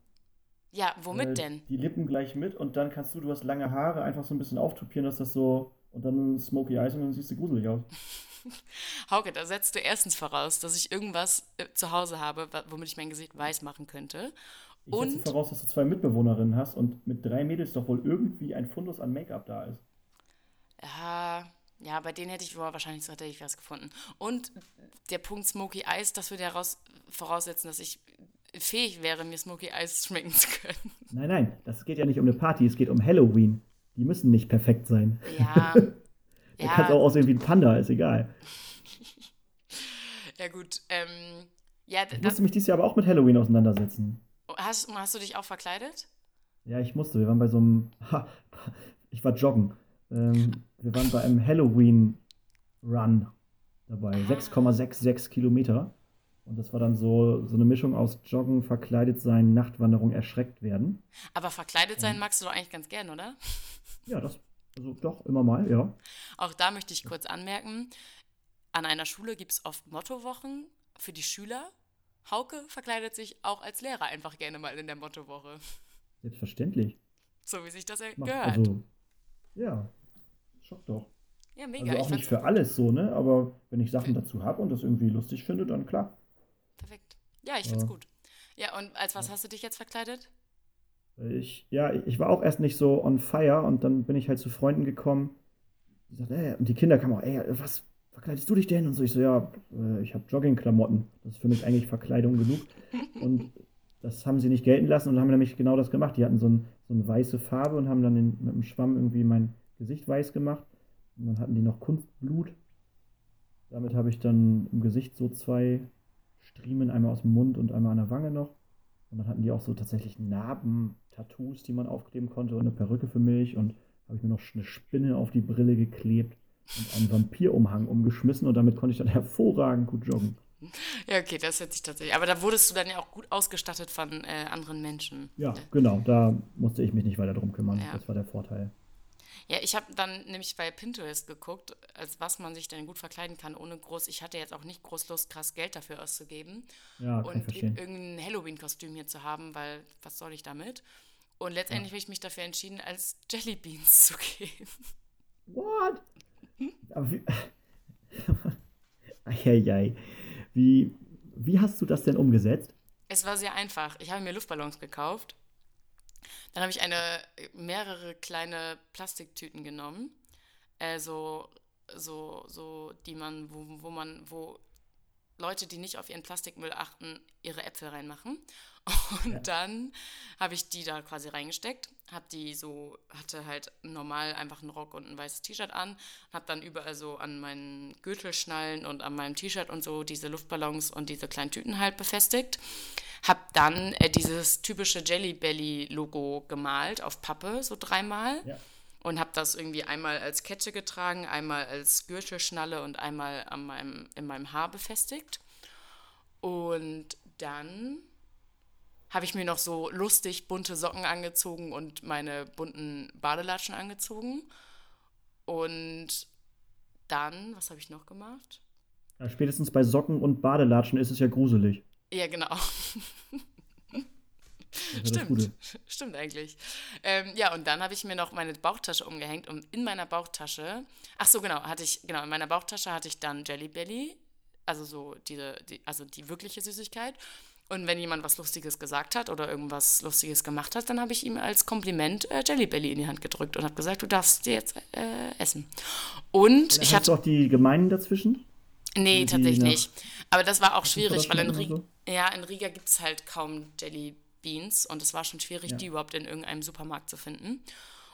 Ja, womit äh, denn? Die Lippen gleich mit und dann kannst du, du hast lange Haare, einfach so ein bisschen auftupieren, dass das so und dann Smoky Eyes und dann siehst du gruselig aus. *laughs* Hauke, da setzt du erstens voraus, dass ich irgendwas äh, zu Hause habe, womit ich mein Gesicht weiß machen könnte. Ich und setze voraus, dass du zwei Mitbewohnerinnen hast und mit drei Mädels doch wohl irgendwie ein Fundus an Make-up da ist. Ja, ja, bei denen hätte ich wahrscheinlich so hätte ich was gefunden. Und der Punkt Smoky Eyes, das würde ja voraussetzen, dass ich fähig wäre, mir Smoky Eyes schmecken zu können. Nein, nein, das geht ja nicht um eine Party, es geht um Halloween. Die müssen nicht perfekt sein. Ja. *laughs* Der ja, kann auch aussehen wie ein Panda, ist egal. *laughs* ja gut. Ähm, ja, Ich musste mich dieses Jahr aber auch mit Halloween auseinandersetzen. hast, hast du dich auch verkleidet? Ja, ich musste. Wir waren bei so einem. Ha, ich war joggen. Ähm, wir waren bei einem Halloween-Run dabei. Ah. 6,66 Kilometer. Und das war dann so, so eine Mischung aus Joggen, verkleidet sein, Nachtwanderung, erschreckt werden. Aber verkleidet sein magst du doch eigentlich ganz gern, oder? Ja, das. Also doch, immer mal, ja. Auch da möchte ich kurz anmerken, an einer Schule gibt es oft Mottowochen für die Schüler. Hauke verkleidet sich auch als Lehrer einfach gerne mal in der Mottowoche. Selbstverständlich. So wie sich das gehört. also, ja. Schock doch. ja, mega. Also auch nicht für alles so, ne? Aber wenn ich Sachen dazu habe und das irgendwie lustig finde, dann klar. Perfekt. Ja, ich find's Ja. gut. Ja, und als was hast du dich jetzt verkleidet? Ich, ja, ich war auch erst nicht so on fire und dann bin ich halt zu Freunden gekommen. Die sagten, ey, und die Kinder kamen auch, ey, was verkleidest du dich denn? Und so, ich so, ja, äh, ich habe Joggingklamotten. Das ist für mich eigentlich Verkleidung genug. Und das haben sie nicht gelten lassen und haben nämlich genau das gemacht. Die hatten so, ein, so eine weiße Farbe und haben dann den, mit dem Schwamm irgendwie mein Gesicht weiß gemacht. Und dann hatten die noch Kunstblut. Damit habe ich dann im Gesicht so zwei Striemen, einmal aus dem Mund und einmal an der Wange noch. Und dann hatten die auch so tatsächlich Narben, Tattoos, die man aufkleben konnte und eine Perücke für mich. Und habe ich mir noch eine Spinne auf die Brille geklebt und einen Vampirumhang umgeschmissen. Und damit konnte ich dann *laughs* hervorragend gut joggen. Ja, okay, das hört sich tatsächlich. Aber da wurdest du dann ja auch gut ausgestattet von äh, anderen Menschen. Ja, genau. Da musste ich mich nicht weiter drum kümmern. Ja. Das war der Vorteil. Ja, ich habe dann nämlich bei Pinterest geguckt, als was man sich denn gut verkleiden kann, ohne groß. Ich hatte jetzt auch nicht groß Lust, krass Geld dafür auszugeben Ja, und irgendein Halloween-Kostüm hier zu haben, weil was soll ich damit? Und letztendlich habe ich mich dafür entschieden, als Jellybeans *laughs* zu gehen. What? Aber wie. *laughs* Eieiei. Wie, wie hast du das denn umgesetzt? Es war sehr einfach. Ich habe mir Luftballons gekauft. Dann habe ich eine mehrere kleine Plastiktüten genommen, äh, so, so, so, die man, wo, wo man, wo Leute, die nicht auf ihren Plastikmüll achten, ihre Äpfel reinmachen. Und Ja. dann habe ich die da quasi reingesteckt, habe die so, hatte halt normal einfach einen Rock und ein weißes T-Shirt an, habe dann überall so an meinen Gürtelschnallen und an meinem T-Shirt und so diese Luftballons und diese kleinen Tüten halt befestigt. Habe dann äh, dieses typische Jelly Belly Logo gemalt auf Pappe, so dreimal. Ja. Und habe das irgendwie einmal als Kette getragen, einmal als Gürtelschnalle und einmal an meinem, in meinem Haar befestigt. Und dann habe ich mir noch so lustig bunte Socken angezogen und meine bunten Badelatschen angezogen. Und dann, was habe ich noch gemacht? Ja, spätestens bei Socken und Badelatschen ist es ja gruselig. Ja, genau. *laughs* Das ist ja das Stimmt. *laughs* Stimmt eigentlich. Ähm, ja, und dann habe ich mir noch meine Bauchtasche umgehängt und in meiner Bauchtasche, ach so, genau, hatte ich, genau, in meiner Bauchtasche hatte ich dann Jelly Belly, also so diese, die, also die wirkliche Süßigkeit. Und wenn jemand was Lustiges gesagt hat oder irgendwas Lustiges gemacht hat, dann habe ich ihm als Kompliment äh, Jelly Belly in die Hand gedrückt und habe gesagt, du darfst die jetzt äh, essen. Und ich Hast du hatte, auch die Gemeinden dazwischen? nee, die tatsächlich nicht. Aber das war auch schwierig, weil in, oder Riga, ja, in Riga gibt es halt kaum Jelly Beans und es war schon schwierig, Ja. die überhaupt in irgendeinem Supermarkt zu finden.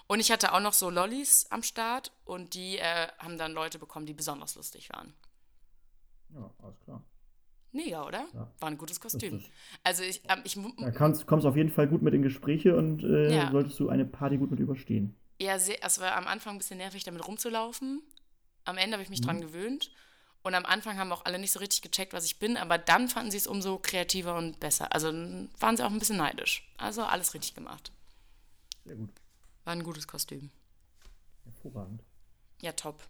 Und ich hatte auch noch so Lollis am Start und die äh, haben dann Leute bekommen, die besonders lustig waren. Ja, alles klar. Mega, oder? Ja. War ein gutes Kostüm. Also ich, ähm, ich Da kommst, kommst auf jeden Fall gut mit in Gespräche und äh, Ja. solltest du eine Party gut mit überstehen. ja, sehr, es war am Anfang ein bisschen nervig, damit rumzulaufen. Am Ende habe ich mich dran gewöhnt. Und am Anfang haben auch alle nicht so richtig gecheckt, was ich bin, aber dann fanden sie es umso kreativer und besser. Also waren sie auch ein bisschen neidisch. Also alles richtig gemacht. Sehr gut. War ein gutes Kostüm. Hervorragend. Ja, top.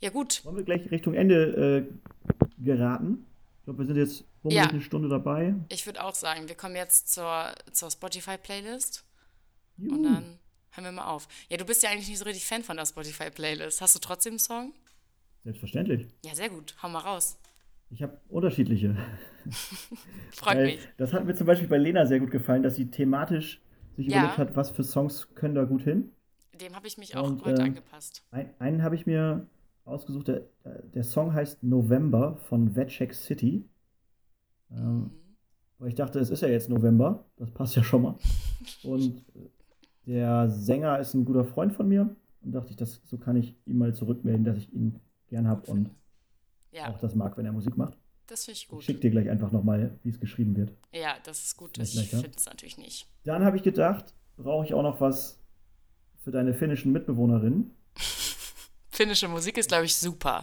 Ja, gut. Wollen wir gleich Richtung Ende äh, geraten? Ich glaube, wir sind jetzt Ja. eine Stunde dabei. Ich würde auch sagen, wir kommen jetzt zur, zur Spotify-Playlist und dann hören wir mal auf. Ja, du bist ja eigentlich nicht so richtig Fan von der Spotify-Playlist. Hast du trotzdem einen Song? Selbstverständlich. Ja, sehr gut. Hau mal raus. Ich habe unterschiedliche. *laughs* Freut Weil mich. Das hat mir zum Beispiel bei Lena sehr gut gefallen, dass sie thematisch sich Ja. überlegt hat, was für Songs können da gut hin. Dem habe ich mich auch Und, heute ähm, angepasst. Ein, einen habe ich mir ausgesucht, der, der Song heißt November von Vetcheck City. Ähm, weil ich dachte, es ist ja jetzt November, das passt ja schon mal. *laughs* Und äh, der Sänger ist ein guter Freund von mir und dachte ich, das, so kann ich ihm mal zurückmelden, dass ich ihn gern habe und Ja, auch das mag, wenn er Musik macht. das finde ich Ich gut. schick dir gleich einfach nochmal, wie es geschrieben wird. Ja, das ist gut. Vielleicht Ich finde es natürlich nicht. Dann habe ich gedacht, brauche ich auch noch was für deine finnischen Mitbewohnerinnen *laughs* Finnische Musik ist, glaube ich, super.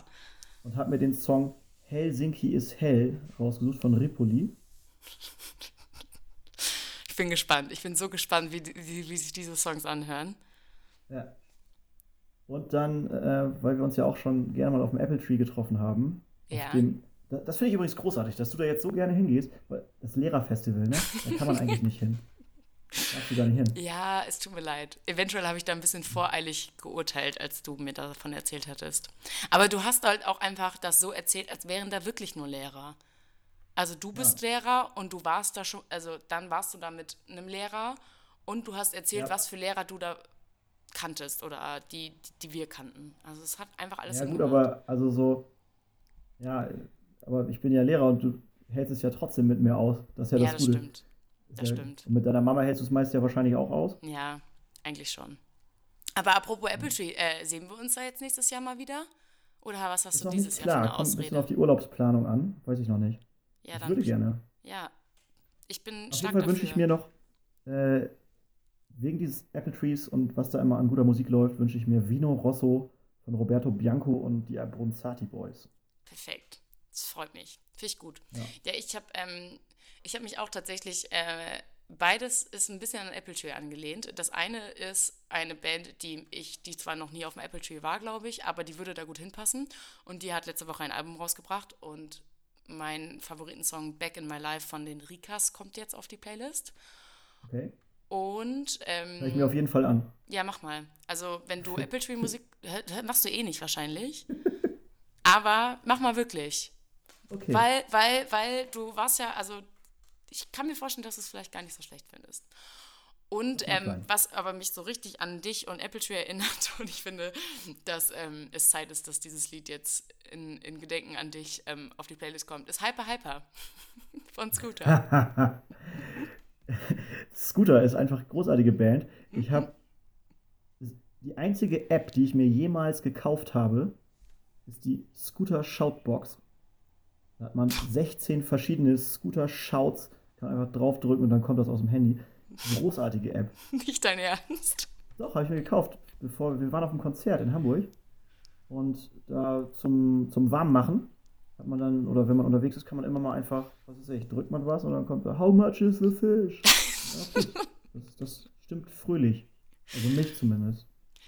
und habe mir den Song Helsinki ist hell rausgesucht von Ripoli. *laughs* Ich bin gespannt. Ich bin so gespannt, wie, wie, wie sich diese Songs anhören. Ja. Und dann, äh, weil wir uns ja auch schon gerne mal auf dem Apple Tree getroffen haben, Ja. dem, das, das finde ich übrigens großartig, dass du da jetzt so gerne hingehst, weil das Lehrerfestival, ne? Da kann man eigentlich nicht hin. *laughs* Darfst du gar nicht hin. Ja, es tut mir leid. Eventuell habe ich da ein bisschen voreilig geurteilt, als du mir davon erzählt hattest. Aber du hast halt auch einfach das so erzählt, als wären da wirklich nur Lehrer. Also du bist Lehrer und du warst da schon, also dann warst du da mit einem Lehrer und du hast erzählt, Ja. was für Lehrer du da kanntest oder die, die, die wir kannten. Also es hat einfach alles Ja gut, gemacht. aber also so, ja, aber ich bin ja Lehrer und du hältst es ja trotzdem mit mir aus. Das ist ja Ja, das das Gute. stimmt. Ist das ja, stimmt. Und mit deiner Mama hältst du es meist ja wahrscheinlich auch aus. Ja, eigentlich schon. Aber apropos Apple Tree, äh, sehen wir uns da jetzt nächstes Jahr mal wieder? Oder was hast Ist du noch dieses nicht Jahr für klar. eine Kommt ein bisschen Ausrede? auf die Urlaubsplanung an. Weiß ich noch nicht. Ja, ich dann. würde gerne. Ja. Ich bin Auf stark jeden Fall wünsche ich dafür. mir noch, äh, wegen dieses Apple Trees und was da immer an guter Musik läuft, wünsche ich mir Vino Rosso von Roberto Bianco und die Abronzati Boys. Perfekt. Das freut mich. Finde ich gut. Ja. Ja, ich habe ähm, ich hab mich auch tatsächlich, äh, beides ist ein bisschen an Apple Tree angelehnt. Das eine ist eine Band, die ich, die zwar noch nie auf dem Apple Tree war, glaube ich, aber die würde da gut hinpassen. Und die hat letzte Woche ein Album rausgebracht und mein Favoritensong Back in My Life von den Rikas kommt jetzt auf die Playlist. Okay? Und Hör ich ähm, mir auf jeden Fall an. ja, mach mal. Also, wenn du *laughs* Apple Tree Musik machst du eh nicht wahrscheinlich. *laughs* Aber mach mal wirklich. Okay. Weil, weil, weil du warst ja, also ich kann mir vorstellen, dass du es vielleicht gar nicht so schlecht findest. Und ähm, was aber mich so richtig an dich und Apple Tree erinnert, *laughs* und ich finde, dass ähm, es Zeit ist, dass dieses Lied jetzt in, in Gedenken an dich ähm, auf die Playlist kommt, ist Hyper Hyper von Scooter. Scooter ist einfach eine großartige Band. Mhm. Ich habe die einzige App, die ich mir jemals gekauft habe, ist die Scooter Shoutbox. Da hat man 16 verschiedene Scooter Shouts, kann einfach draufdrücken und dann kommt das aus dem Handy. Großartige App. *laughs* nicht dein Ernst. Doch, habe ich mir gekauft, bevor wir waren auf einem Konzert in Hamburg und da zum, zum Warmmachen hat man dann, oder wenn man unterwegs ist, kann man immer mal einfach, was weiß ich, drückt man was und dann kommt da, How much is the fish? *laughs* Ja, das, das stimmt fröhlich. Also mich zumindest.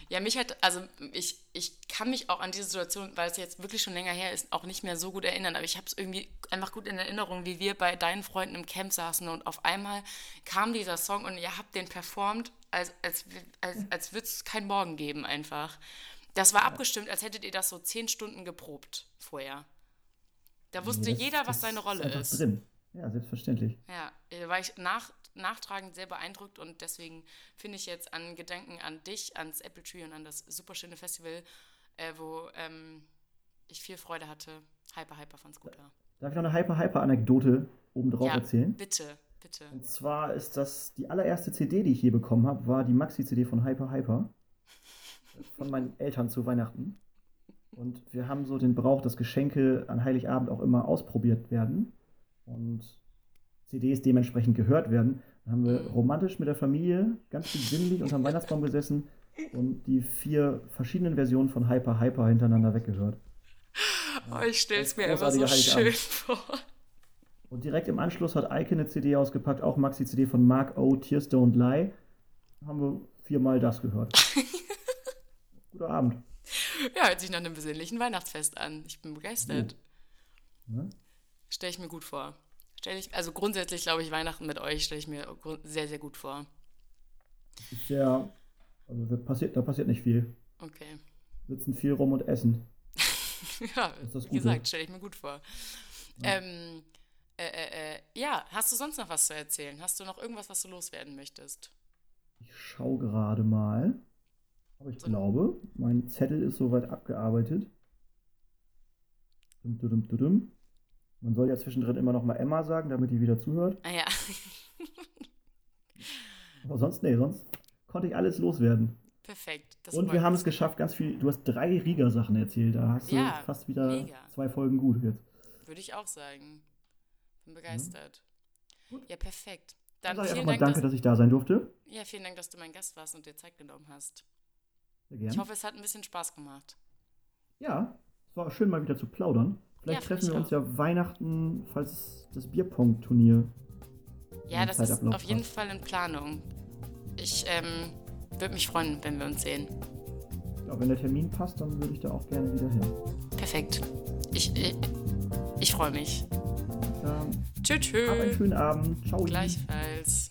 Ja, mich hat, also ich, ich kann mich auch an diese Situation, weil es jetzt wirklich schon länger her ist, auch nicht mehr so gut erinnern. Aber ich habe es irgendwie einfach gut in Erinnerung, wie wir bei deinen Freunden im Camp saßen und auf einmal kam dieser Song und ihr habt den performt, als, als, als, als würde es keinen Morgen geben einfach. Das war abgestimmt, als hättet ihr das so zehn Stunden geprobt vorher. Da wusste das- jeder, was seine Rolle einfach ist. drin. Ja, selbstverständlich. Ja, da war ich nach, nachtragend sehr beeindruckt und deswegen finde ich jetzt an Gedanken an dich, ans Apple Tree und an das super schöne Festival, äh, wo ähm, ich viel Freude hatte. Hyper Hyper von Scooter. Darf ich noch eine Hyper-Hyper-Anekdote obendrauf Ja, erzählen? bitte, bitte. Und zwar ist das die allererste CD, die ich hier bekommen habe, war die Maxi-CD von Hyper Hyper. *laughs* Von meinen Eltern zu Weihnachten. Und wir haben so den Brauch, dass Geschenke an Heiligabend auch immer ausprobiert werden. Und CDs dementsprechend gehört werden. Dann haben wir Mhm. romantisch mit der Familie ganz besinnlich unterm Weihnachtsbaum gesessen und die vier verschiedenen Versionen von Hyper Hyper hintereinander weggehört. *laughs* Oh, ich stelle es das mir immer so schön vor. Und direkt im Anschluss hat Eike eine CD ausgepackt, auch Maxi-CD von Mark O. Tears Don't Lie. Haben wir viermal das gehört. *laughs* Guter Abend. Ja, hört sich nach einem besinnlichen Weihnachtsfest an. Ich bin begeistert. Ne? Stelle ich mir gut vor. Stell ich, also grundsätzlich glaube ich, Weihnachten mit euch stelle ich mir sehr, sehr gut vor. Sehr, also da passiert, da passiert nicht viel. Okay. Sitzen viel rum und essen. *laughs* Ja, ist das wie gesagt, stelle ich mir gut vor. Ähm, äh, äh, äh, ja, hast du sonst noch was zu erzählen? Hast du noch irgendwas, was du loswerden möchtest? Ich schaue gerade mal. Aber ich glaube, mein Zettel ist soweit abgearbeitet. Dum, dum, dum, dum. Man soll ja zwischendrin immer noch mal Emma sagen, damit die wieder zuhört. Ah ja, *laughs* Aber sonst, nee, sonst konnte ich alles loswerden. Perfekt. Und wir haben es geschafft, ganz viel. Du hast drei Riga-Sachen erzählt. Da hast du Ja, fast wieder mega. zwei Folgen gut jetzt. Würde ich auch sagen. Bin begeistert. Gut. Ja, perfekt. Dann Dann sage ich vielen einfach mal Dank, danke, dass, dass ich da sein durfte. ja, vielen Dank, dass du mein Gast warst und dir Zeit genommen hast. Ich hoffe, es hat ein bisschen Spaß gemacht. Ja, es war schön mal wieder zu plaudern. Vielleicht Ja, treffen wir uns ja Weihnachten, falls das Bierpong-Turnier. Ja, das ist auf jeden passt. Fall in Planung. Ich ähm, würde mich freuen, wenn wir uns sehen. Ja, wenn der Termin passt, dann würde ich da auch gerne wieder hin. Perfekt. Ich, ich, ich freue mich. Tschüss, hab einen schönen Abend. Ciao. Gleichfalls.